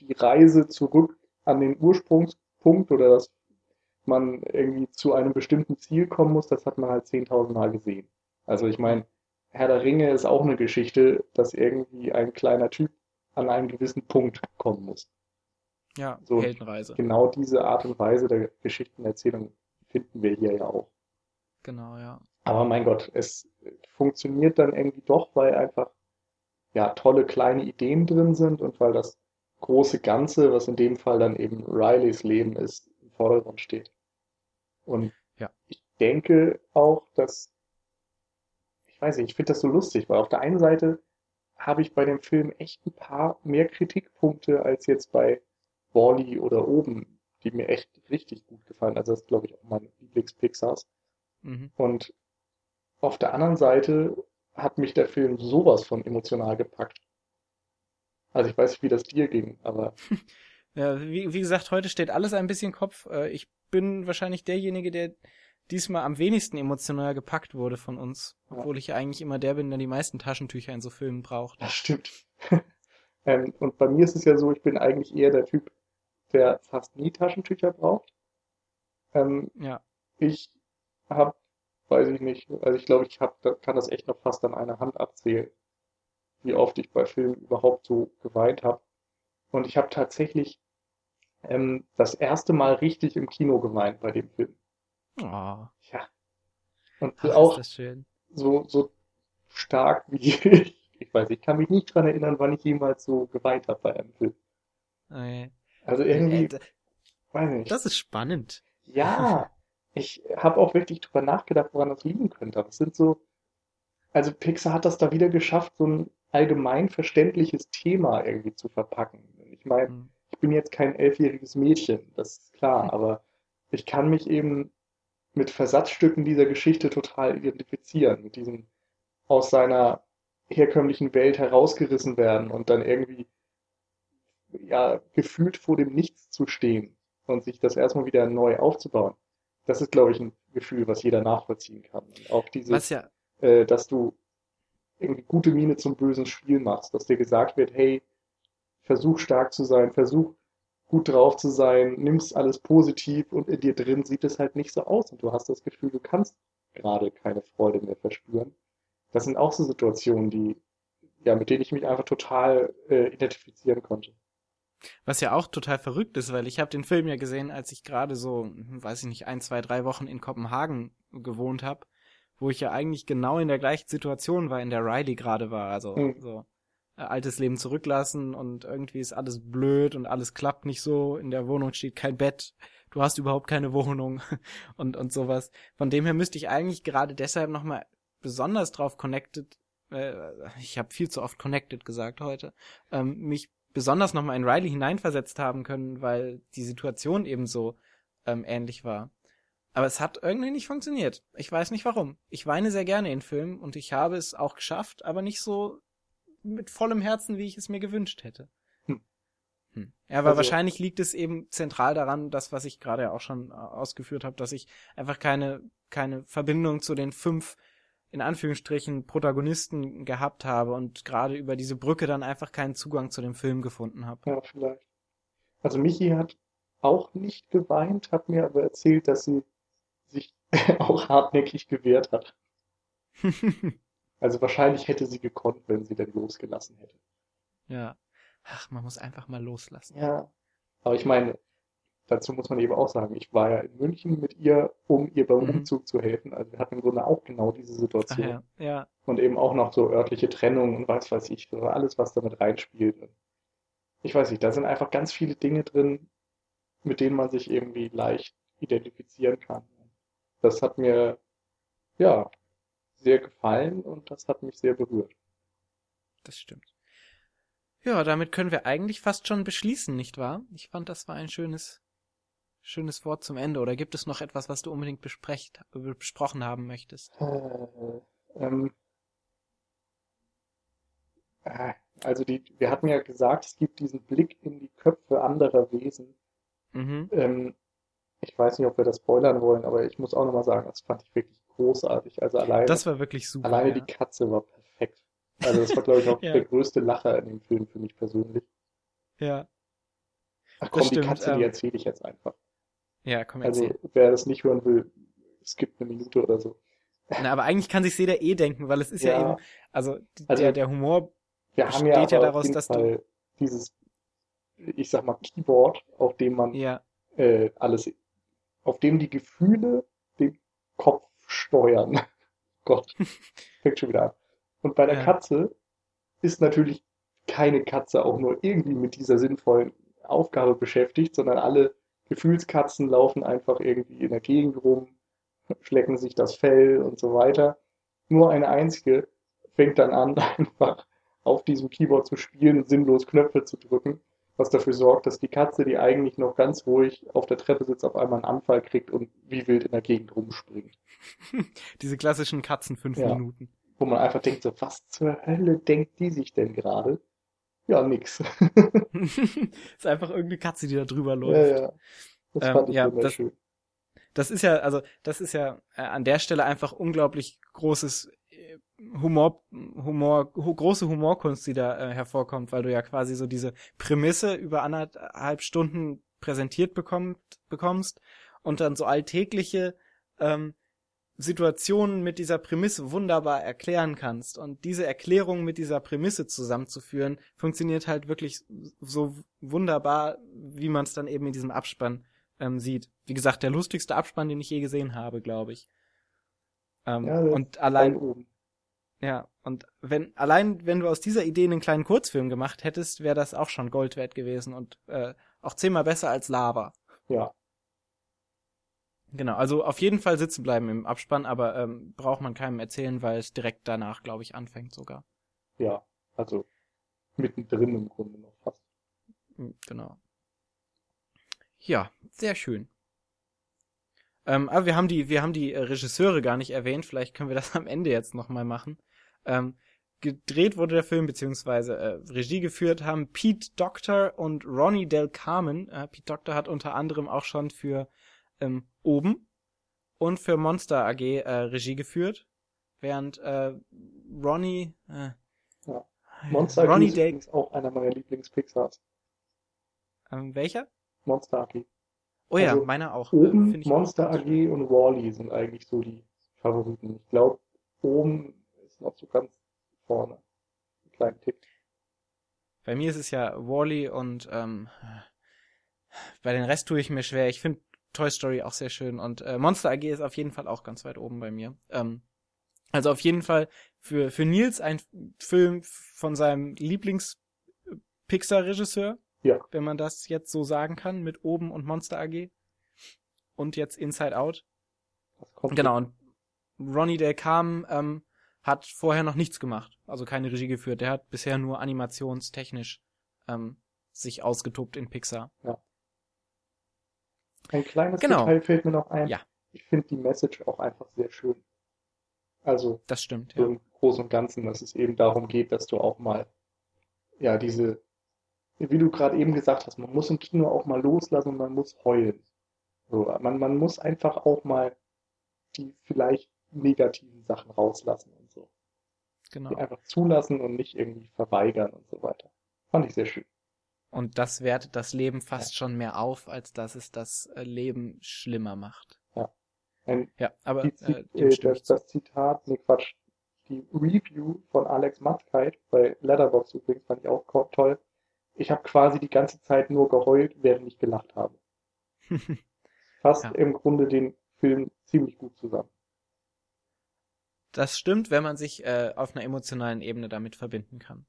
die Reise zurück an den Ursprungspunkt oder dass man irgendwie zu einem bestimmten Ziel kommen muss, das hat man halt 10.000 Mal gesehen. Also ich meine, Herr der Ringe ist auch eine Geschichte, dass irgendwie ein kleiner Typ an einen gewissen Punkt kommen muss. Ja, So, Heldenreise. Genau diese Art und Weise der Geschichtenerzählung finden wir hier ja auch. Genau, ja. Aber mein Gott, es funktioniert dann irgendwie doch, weil einfach ja tolle kleine Ideen drin sind und weil das große Ganze, was in dem Fall dann eben Rileys Leben ist, im Vordergrund steht. Und Ja. ich denke auch, dass, ich weiß nicht, ich finde das so lustig, weil auf der einen Seite habe ich bei dem Film echt ein paar mehr Kritikpunkte als jetzt bei Wall-E oder Oben, die mir echt richtig gut gefallen. Also das ist, glaube ich, auch mein Lieblings-Pixars. Mhm. Und auf der anderen Seite hat mich der Film sowas von emotional gepackt. Also ich weiß nicht, wie das dir ging, aber Ja, wie, wie gesagt, heute steht alles ein bisschen Kopf. Äh, Ich bin wahrscheinlich derjenige, der diesmal am wenigsten emotional gepackt wurde von uns. Obwohl ich eigentlich immer der bin, der die meisten Taschentücher in so Filmen braucht. das stimmt. Ähm, und bei mir ist es ja so, ich bin eigentlich eher der Typ, der fast nie Taschentücher braucht. Ähm, Ja. ich habe, weiß ich nicht, also ich glaube, ich hab, kann das echt noch fast an einer Hand abzählen, wie oft ich bei Filmen überhaupt so geweint habe. Und ich habe tatsächlich ähm, das erste Mal richtig im Kino geweint bei dem Film. Oh, Ja. Und ach, auch ist das schön. so, so stark wie ich. Ich weiß, ich kann mich nicht dran erinnern, wann ich jemals so geweint habe bei einem Film. Okay. Also irgendwie, Äh, d- weiß nicht. Das ist spannend. Ja, ich habe auch wirklich drüber nachgedacht, woran das liegen könnte. Aber es sind so, also Pixar hat das da wieder geschafft, so ein allgemein verständliches Thema irgendwie zu verpacken. Ich meine, Hm. Ich bin jetzt kein elfjähriges Mädchen, das ist klar, aber ich kann mich eben mit Versatzstücken dieser Geschichte total identifizieren, mit diesem aus seiner herkömmlichen Welt herausgerissen werden und dann irgendwie ja gefühlt vor dem Nichts zu stehen und sich das erstmal wieder neu aufzubauen. Das ist, glaube ich, ein Gefühl, was jeder nachvollziehen kann. Und auch dieses, ja, äh, dass du irgendwie gute Miene zum bösen Spiel machst, dass dir gesagt wird, hey, versuch stark zu sein, versuch gut drauf zu sein, nimmst alles positiv und in dir drin sieht es halt nicht so aus und du hast das Gefühl, du kannst gerade keine Freude mehr verspüren. Das sind auch so Situationen, die, ja, mit denen ich mich einfach total äh, identifizieren konnte. was ja auch total verrückt ist, weil ich habe den Film ja gesehen, als ich gerade so, hm, weiß ich nicht, ein, zwei, drei Wochen in Kopenhagen gewohnt habe, wo ich ja eigentlich genau in der gleichen Situation war, in der Riley gerade war. Also Mhm. so altes Leben zurücklassen und irgendwie ist alles blöd und alles klappt nicht so. In der Wohnung steht kein Bett. Du hast überhaupt keine Wohnung und und sowas. Von dem her müsste ich eigentlich gerade deshalb noch mal besonders drauf connected. Äh, ich habe viel zu oft connected gesagt heute. Ähm, mich besonders noch mal in Riley hineinversetzt haben können, weil die Situation eben so ähm, ähnlich war. Aber es hat irgendwie nicht funktioniert. Ich weiß nicht warum. Ich weine sehr gerne in Filmen und ich habe es auch geschafft, aber nicht so mit vollem Herzen, wie ich es mir gewünscht hätte. Hm. Hm. Ja, aber Also- wahrscheinlich liegt es eben zentral daran, das, was ich gerade auch schon äh, ausgeführt habe, dass ich einfach keine, keine Verbindung zu den fünf, in Anführungsstrichen, Protagonisten gehabt habe und gerade über diese Brücke dann einfach keinen Zugang zu dem Film gefunden habe. Ja, vielleicht. Also Michi hat auch nicht geweint, hat mir aber erzählt, dass sie sich auch hartnäckig gewehrt hat. Also wahrscheinlich hätte sie gekonnt, wenn sie denn losgelassen hätte. ja. Ach, man muss einfach mal loslassen. Ja. Aber ich meine, dazu muss man eben auch sagen, ich war ja in München mit ihr, um ihr beim Mhm. Umzug zu helfen. Also wir hatten im Grunde auch genau diese Ach Situation. ja, ja. Und eben auch noch so örtliche Trennung und was weiß ich, alles, was damit reinspielt. Ich weiß nicht, da sind einfach ganz viele Dinge drin, mit denen man sich irgendwie leicht identifizieren kann. Das hat mir, ja, sehr gefallen und das hat mich sehr berührt. Das stimmt. Ja, damit können wir eigentlich fast schon beschließen, nicht wahr? Ich fand, das war ein schönes, schönes Wort zum Ende. Oder gibt es noch etwas, was du unbedingt besprecht, äh, besprochen haben möchtest? Äh, ähm, äh, also die, wir hatten ja gesagt, es gibt diesen Blick in die Köpfe anderer Wesen. Mhm. Ähm, ich weiß nicht, ob wir das spoilern wollen, aber ich muss auch nochmal sagen, das fand ich wirklich großartig. Also alleine, Das war wirklich super. alleine ja. die Katze war perfekt. Also das war, glaube ich, auch Ja. der größte Lacher in dem Film für mich persönlich. Ja. Ach komm, die Katze, ähm, die erzähle ich jetzt einfach. Ja, komm Also erzähl. wer das nicht hören will, es gibt eine Minute oder so. Na, aber eigentlich kann sich jeder eh denken, weil es ist ja, Ja. eben, also, Also- der, der Humor, Wir haben ja ja daraus, dass du- Fall dieses, ich sag mal, Keyboard, auf dem man ja, äh, alles, auf dem die Gefühle den Kopf steuern. Gott, fängt schon wieder an. Und bei der Ja. Katze ist natürlich keine Katze auch nur irgendwie mit dieser sinnvollen Aufgabe beschäftigt, sondern alle Gefühlskatzen laufen einfach irgendwie in der Gegend rum, schlecken sich das Fell und so weiter. Nur eine einzige fängt dann an, einfach auf diesem Keyboard zu spielen und sinnlos Knöpfe zu drücken, was dafür sorgt, dass die Katze, die eigentlich noch ganz ruhig auf der Treppe sitzt, auf einmal einen Anfall kriegt und wie wild in der Gegend rumspringt. diese klassischen Katzen fünf Ja. Minuten. Wo man einfach denkt, so, was zur Hölle denkt die sich denn gerade? Ja, nix. ist einfach irgendeine Katze, die da drüber Ja, läuft. ja. Das Ähm, fand ich ja, wunderschön. Das ist ja, also, das ist ja äh, an der Stelle einfach unglaublich großes äh, Humor, Humor, hu große Humorkunst, die da äh, hervorkommt, weil du ja quasi so diese Prämisse über anderthalb Stunden präsentiert bekommt, bekommst und dann so alltägliche ähm, Situationen mit dieser Prämisse wunderbar erklären kannst. Und diese Erklärung mit dieser Prämisse zusammenzuführen, funktioniert halt wirklich so wunderbar, wie man es dann eben in diesem Abspann ähm, sieht. Wie gesagt, der lustigste Abspann, den ich je gesehen habe, glaube ich. Ähm, Ja, und Ein allein, oben. ja, und wenn, allein wenn du aus dieser Idee einen kleinen Kurzfilm gemacht hättest, wäre das auch schon Gold wert gewesen und äh, auch zehnmal besser als Lava. Ja, Genau, also auf jeden Fall sitzen bleiben im Abspann, aber ähm, braucht man keinem erzählen, weil es direkt danach, glaube ich, anfängt sogar. ja. Also mittendrin im Grunde noch fast. Hm, Genau. Ja, sehr schön. Ähm, aber wir haben die, wir haben die äh, Regisseure gar nicht erwähnt. Vielleicht können wir das am Ende jetzt nochmal machen. Ähm, gedreht wurde der Film, beziehungsweise äh, Regie geführt haben Pete Doctor und Ronnie Del Carmen. Äh, Pete Doctor hat unter anderem auch schon für ähm, Oben und für Monster AG äh, Regie geführt, während äh, Ronnie äh, Ja. Monster AG Ronnie ist übrigens auch einer meiner Lieblings-Pixars. ähm, welcher? Monster AG. Oh ja, Also, meiner auch. äh, Oben, ich auch Monster gut. AG und Wall-E sind eigentlich so die Favoriten. Ich glaube, oben ist noch so ganz vorne. Ein kleinen Tick. Bei mir ist es ja Wally und ähm, bei den Rest tue ich mir schwer. Ich finde Toy Story auch sehr schön und äh, Monster AG ist auf jeden Fall auch ganz weit oben bei mir. Ähm, also auf jeden Fall für für Nils ein Film von seinem Lieblings Pixar Regisseur, Ja. wenn man das jetzt so sagen kann mit Oben und Monster AG und jetzt Inside Out. Genau und Ronnie Del Carmen ähm, hat vorher noch nichts gemacht, also keine Regie geführt. Der hat bisher nur animationstechnisch ähm, sich ausgetobt in Pixar. Ein kleines Genau. Detail fällt mir noch ein. Ja. Ich finde die Message auch einfach sehr schön. Also Das stimmt, ja. im Großen und Ganzen, dass es eben darum geht, dass du auch mal, ja, diese, wie du gerade eben gesagt hast, man muss im Kino auch mal loslassen und man muss heulen. So, man, man muss einfach auch mal die vielleicht negativen Sachen rauslassen und so. Genau. Die einfach zulassen und nicht irgendwie verweigern und so weiter. Fand ich sehr schön. Und das wertet das Leben fast schon mehr auf, als dass es das äh, Leben schlimmer macht. Ein, Ja, aber die, äh, äh, das, das Zitat, nee Quatsch, die Review von Alex Matzkeit bei Letterboxd übrigens fand ich auch toll. Ich habe quasi die ganze Zeit nur geheult, während ich gelacht habe. Fasst Ja. im Grunde den Film ziemlich gut zusammen. Das stimmt, wenn man sich äh, auf einer emotionalen Ebene damit verbinden kann.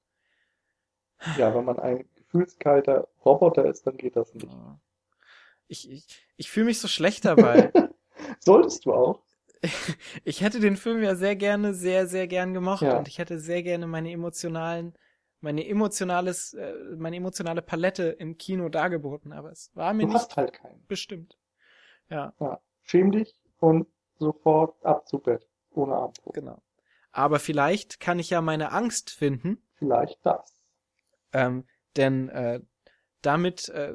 Ja, wenn man ein gefühlskalter Roboter ist, dann geht das nicht. Oh. Ich, ich, ich fühle mich so schlecht dabei. Solltest du auch. ich hätte den Film ja sehr gerne, sehr, sehr gern gemocht Ja. und ich hätte sehr gerne meine emotionalen, meine emotionales, äh, meine emotionale Palette im Kino dargeboten, aber es war mir Du nicht hast halt keinen. bestimmt. Ja, Ja. Schäm dich und sofort ab zu Bett. Ohne Armdruck. genau. Aber vielleicht kann ich ja meine Angst finden, Vielleicht das. ähm, denn äh, damit äh,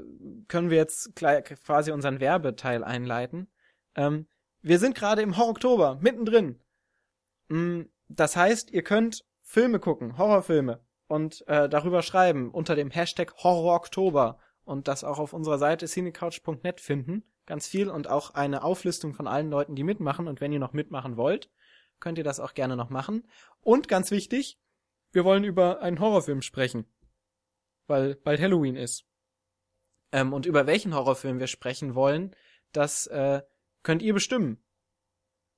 können wir jetzt quasi unseren Werbeteil einleiten. Ähm, wir sind gerade im Horror-Oktober, mittendrin. Mm, Das heißt, ihr könnt Filme gucken, Horrorfilme und äh, darüber schreiben unter dem Hashtag Horror und das auch auf unserer Seite cinecouch.net finden. Ganz viel und auch eine Auflistung von allen Leuten, die mitmachen. Und wenn ihr noch mitmachen wollt, könnt ihr das auch gerne noch machen. Und ganz wichtig, wir wollen über einen Horrorfilm sprechen, weil bald Halloween ist. Ähm, und über welchen Horrorfilm wir sprechen wollen, das äh, könnt ihr bestimmen.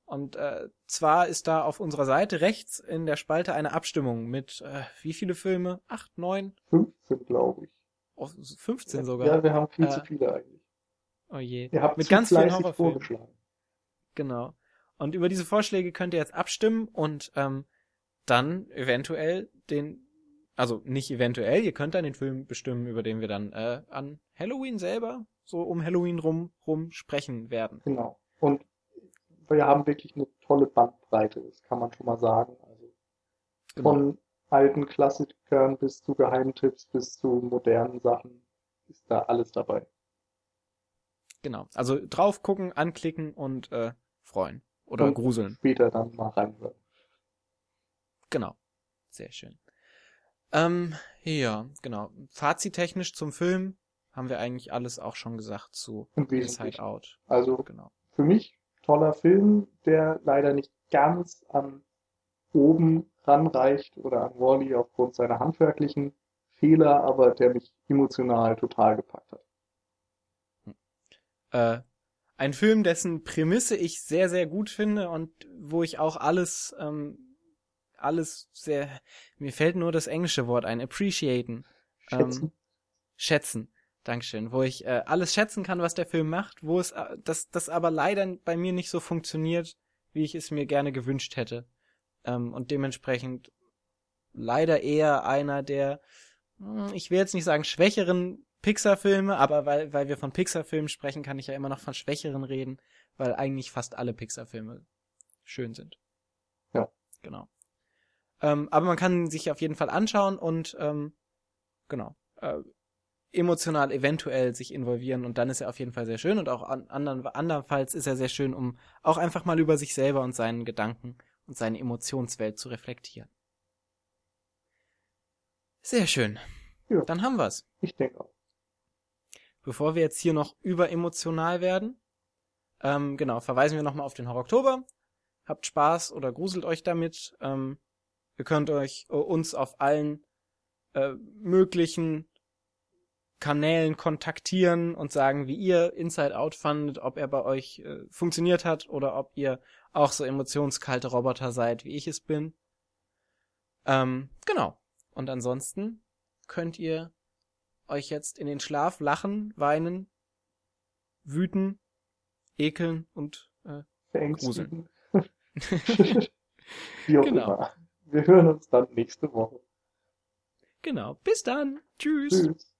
Und äh, zwar ist da auf unserer Seite rechts in der Spalte eine Abstimmung mit äh, wie viele Filme? Acht, neun? 15, glaube ich. Oh, 15 sogar. Ja, wir haben viel Äh, zu viele eigentlich. Oh je. Ihr habt mit ganz vielen Horrorfilmen. vorgeschlagen. Genau. Und über diese Vorschläge könnt ihr jetzt abstimmen und ähm, dann eventuell den, also nicht eventuell, ihr könnt dann den Film bestimmen, über den wir dann äh, an Halloween selber, so um Halloween rum, rum sprechen werden. Genau. Und wir haben wirklich eine tolle Bandbreite, das kann man schon mal sagen. Also Genau. von alten Klassikern bis zu Geheimtipps bis zu modernen Sachen ist da alles dabei. genau. Also drauf gucken, anklicken und äh, freuen. Oder Und gruseln. Später dann mal reinhören. Genau. Sehr schön. Ähm, ja, genau. Fazittechnisch zum Film haben wir eigentlich alles auch schon gesagt zu Inside. Out. Also Genau. für mich toller Film, der leider nicht ganz an oben ranreicht oder an Wally aufgrund seiner handwerklichen Fehler, aber der mich emotional total gepackt hat. Äh, ein Film, dessen Prämisse ich sehr, sehr gut finde und wo ich auch alles, ähm, alles sehr, mir fällt nur das englische Wort ein, appreciaten, Schätzen. Ähm, schätzen. Dankeschön. Wo ich äh, alles schätzen kann, was der Film macht, wo es äh, das, das aber leider bei mir nicht so funktioniert, wie ich es mir gerne gewünscht hätte. Ähm, und dementsprechend leider eher einer der, hm, ich will jetzt nicht sagen schwächeren Pixar-Filme, aber weil, weil wir von Pixar-Filmen sprechen, kann ich ja immer noch von schwächeren reden, weil eigentlich fast alle Pixar-Filme schön sind. Ja. Genau. Ähm, aber man kann sich auf jeden Fall anschauen und ähm, genau. Äh, emotional eventuell sich involvieren und dann ist er auf jeden Fall sehr schön und auch an anderen andernfalls ist er sehr schön, um auch einfach mal über sich selber und seinen Gedanken und seine Emotionswelt zu reflektieren. Sehr schön. Ja. Dann haben wir's. Ich denke auch. Bevor wir jetzt hier noch überemotional werden, ähm, genau, verweisen wir nochmal auf den Horror Oktober. Habt Spaß oder gruselt euch damit. Ähm, ihr könnt euch äh, uns auf allen äh, möglichen Kanälen kontaktieren und sagen, wie ihr Inside Out fandet, ob er bei euch äh, funktioniert hat oder ob ihr auch so emotionskalte Roboter seid, wie ich es bin. Ähm, genau. Und ansonsten könnt ihr euch jetzt in den Schlaf lachen, weinen, wüten, ekeln und äh, auch Genau. immer. Wir hören uns dann nächste Woche. genau. Bis dann. Tschüss. Tschüss.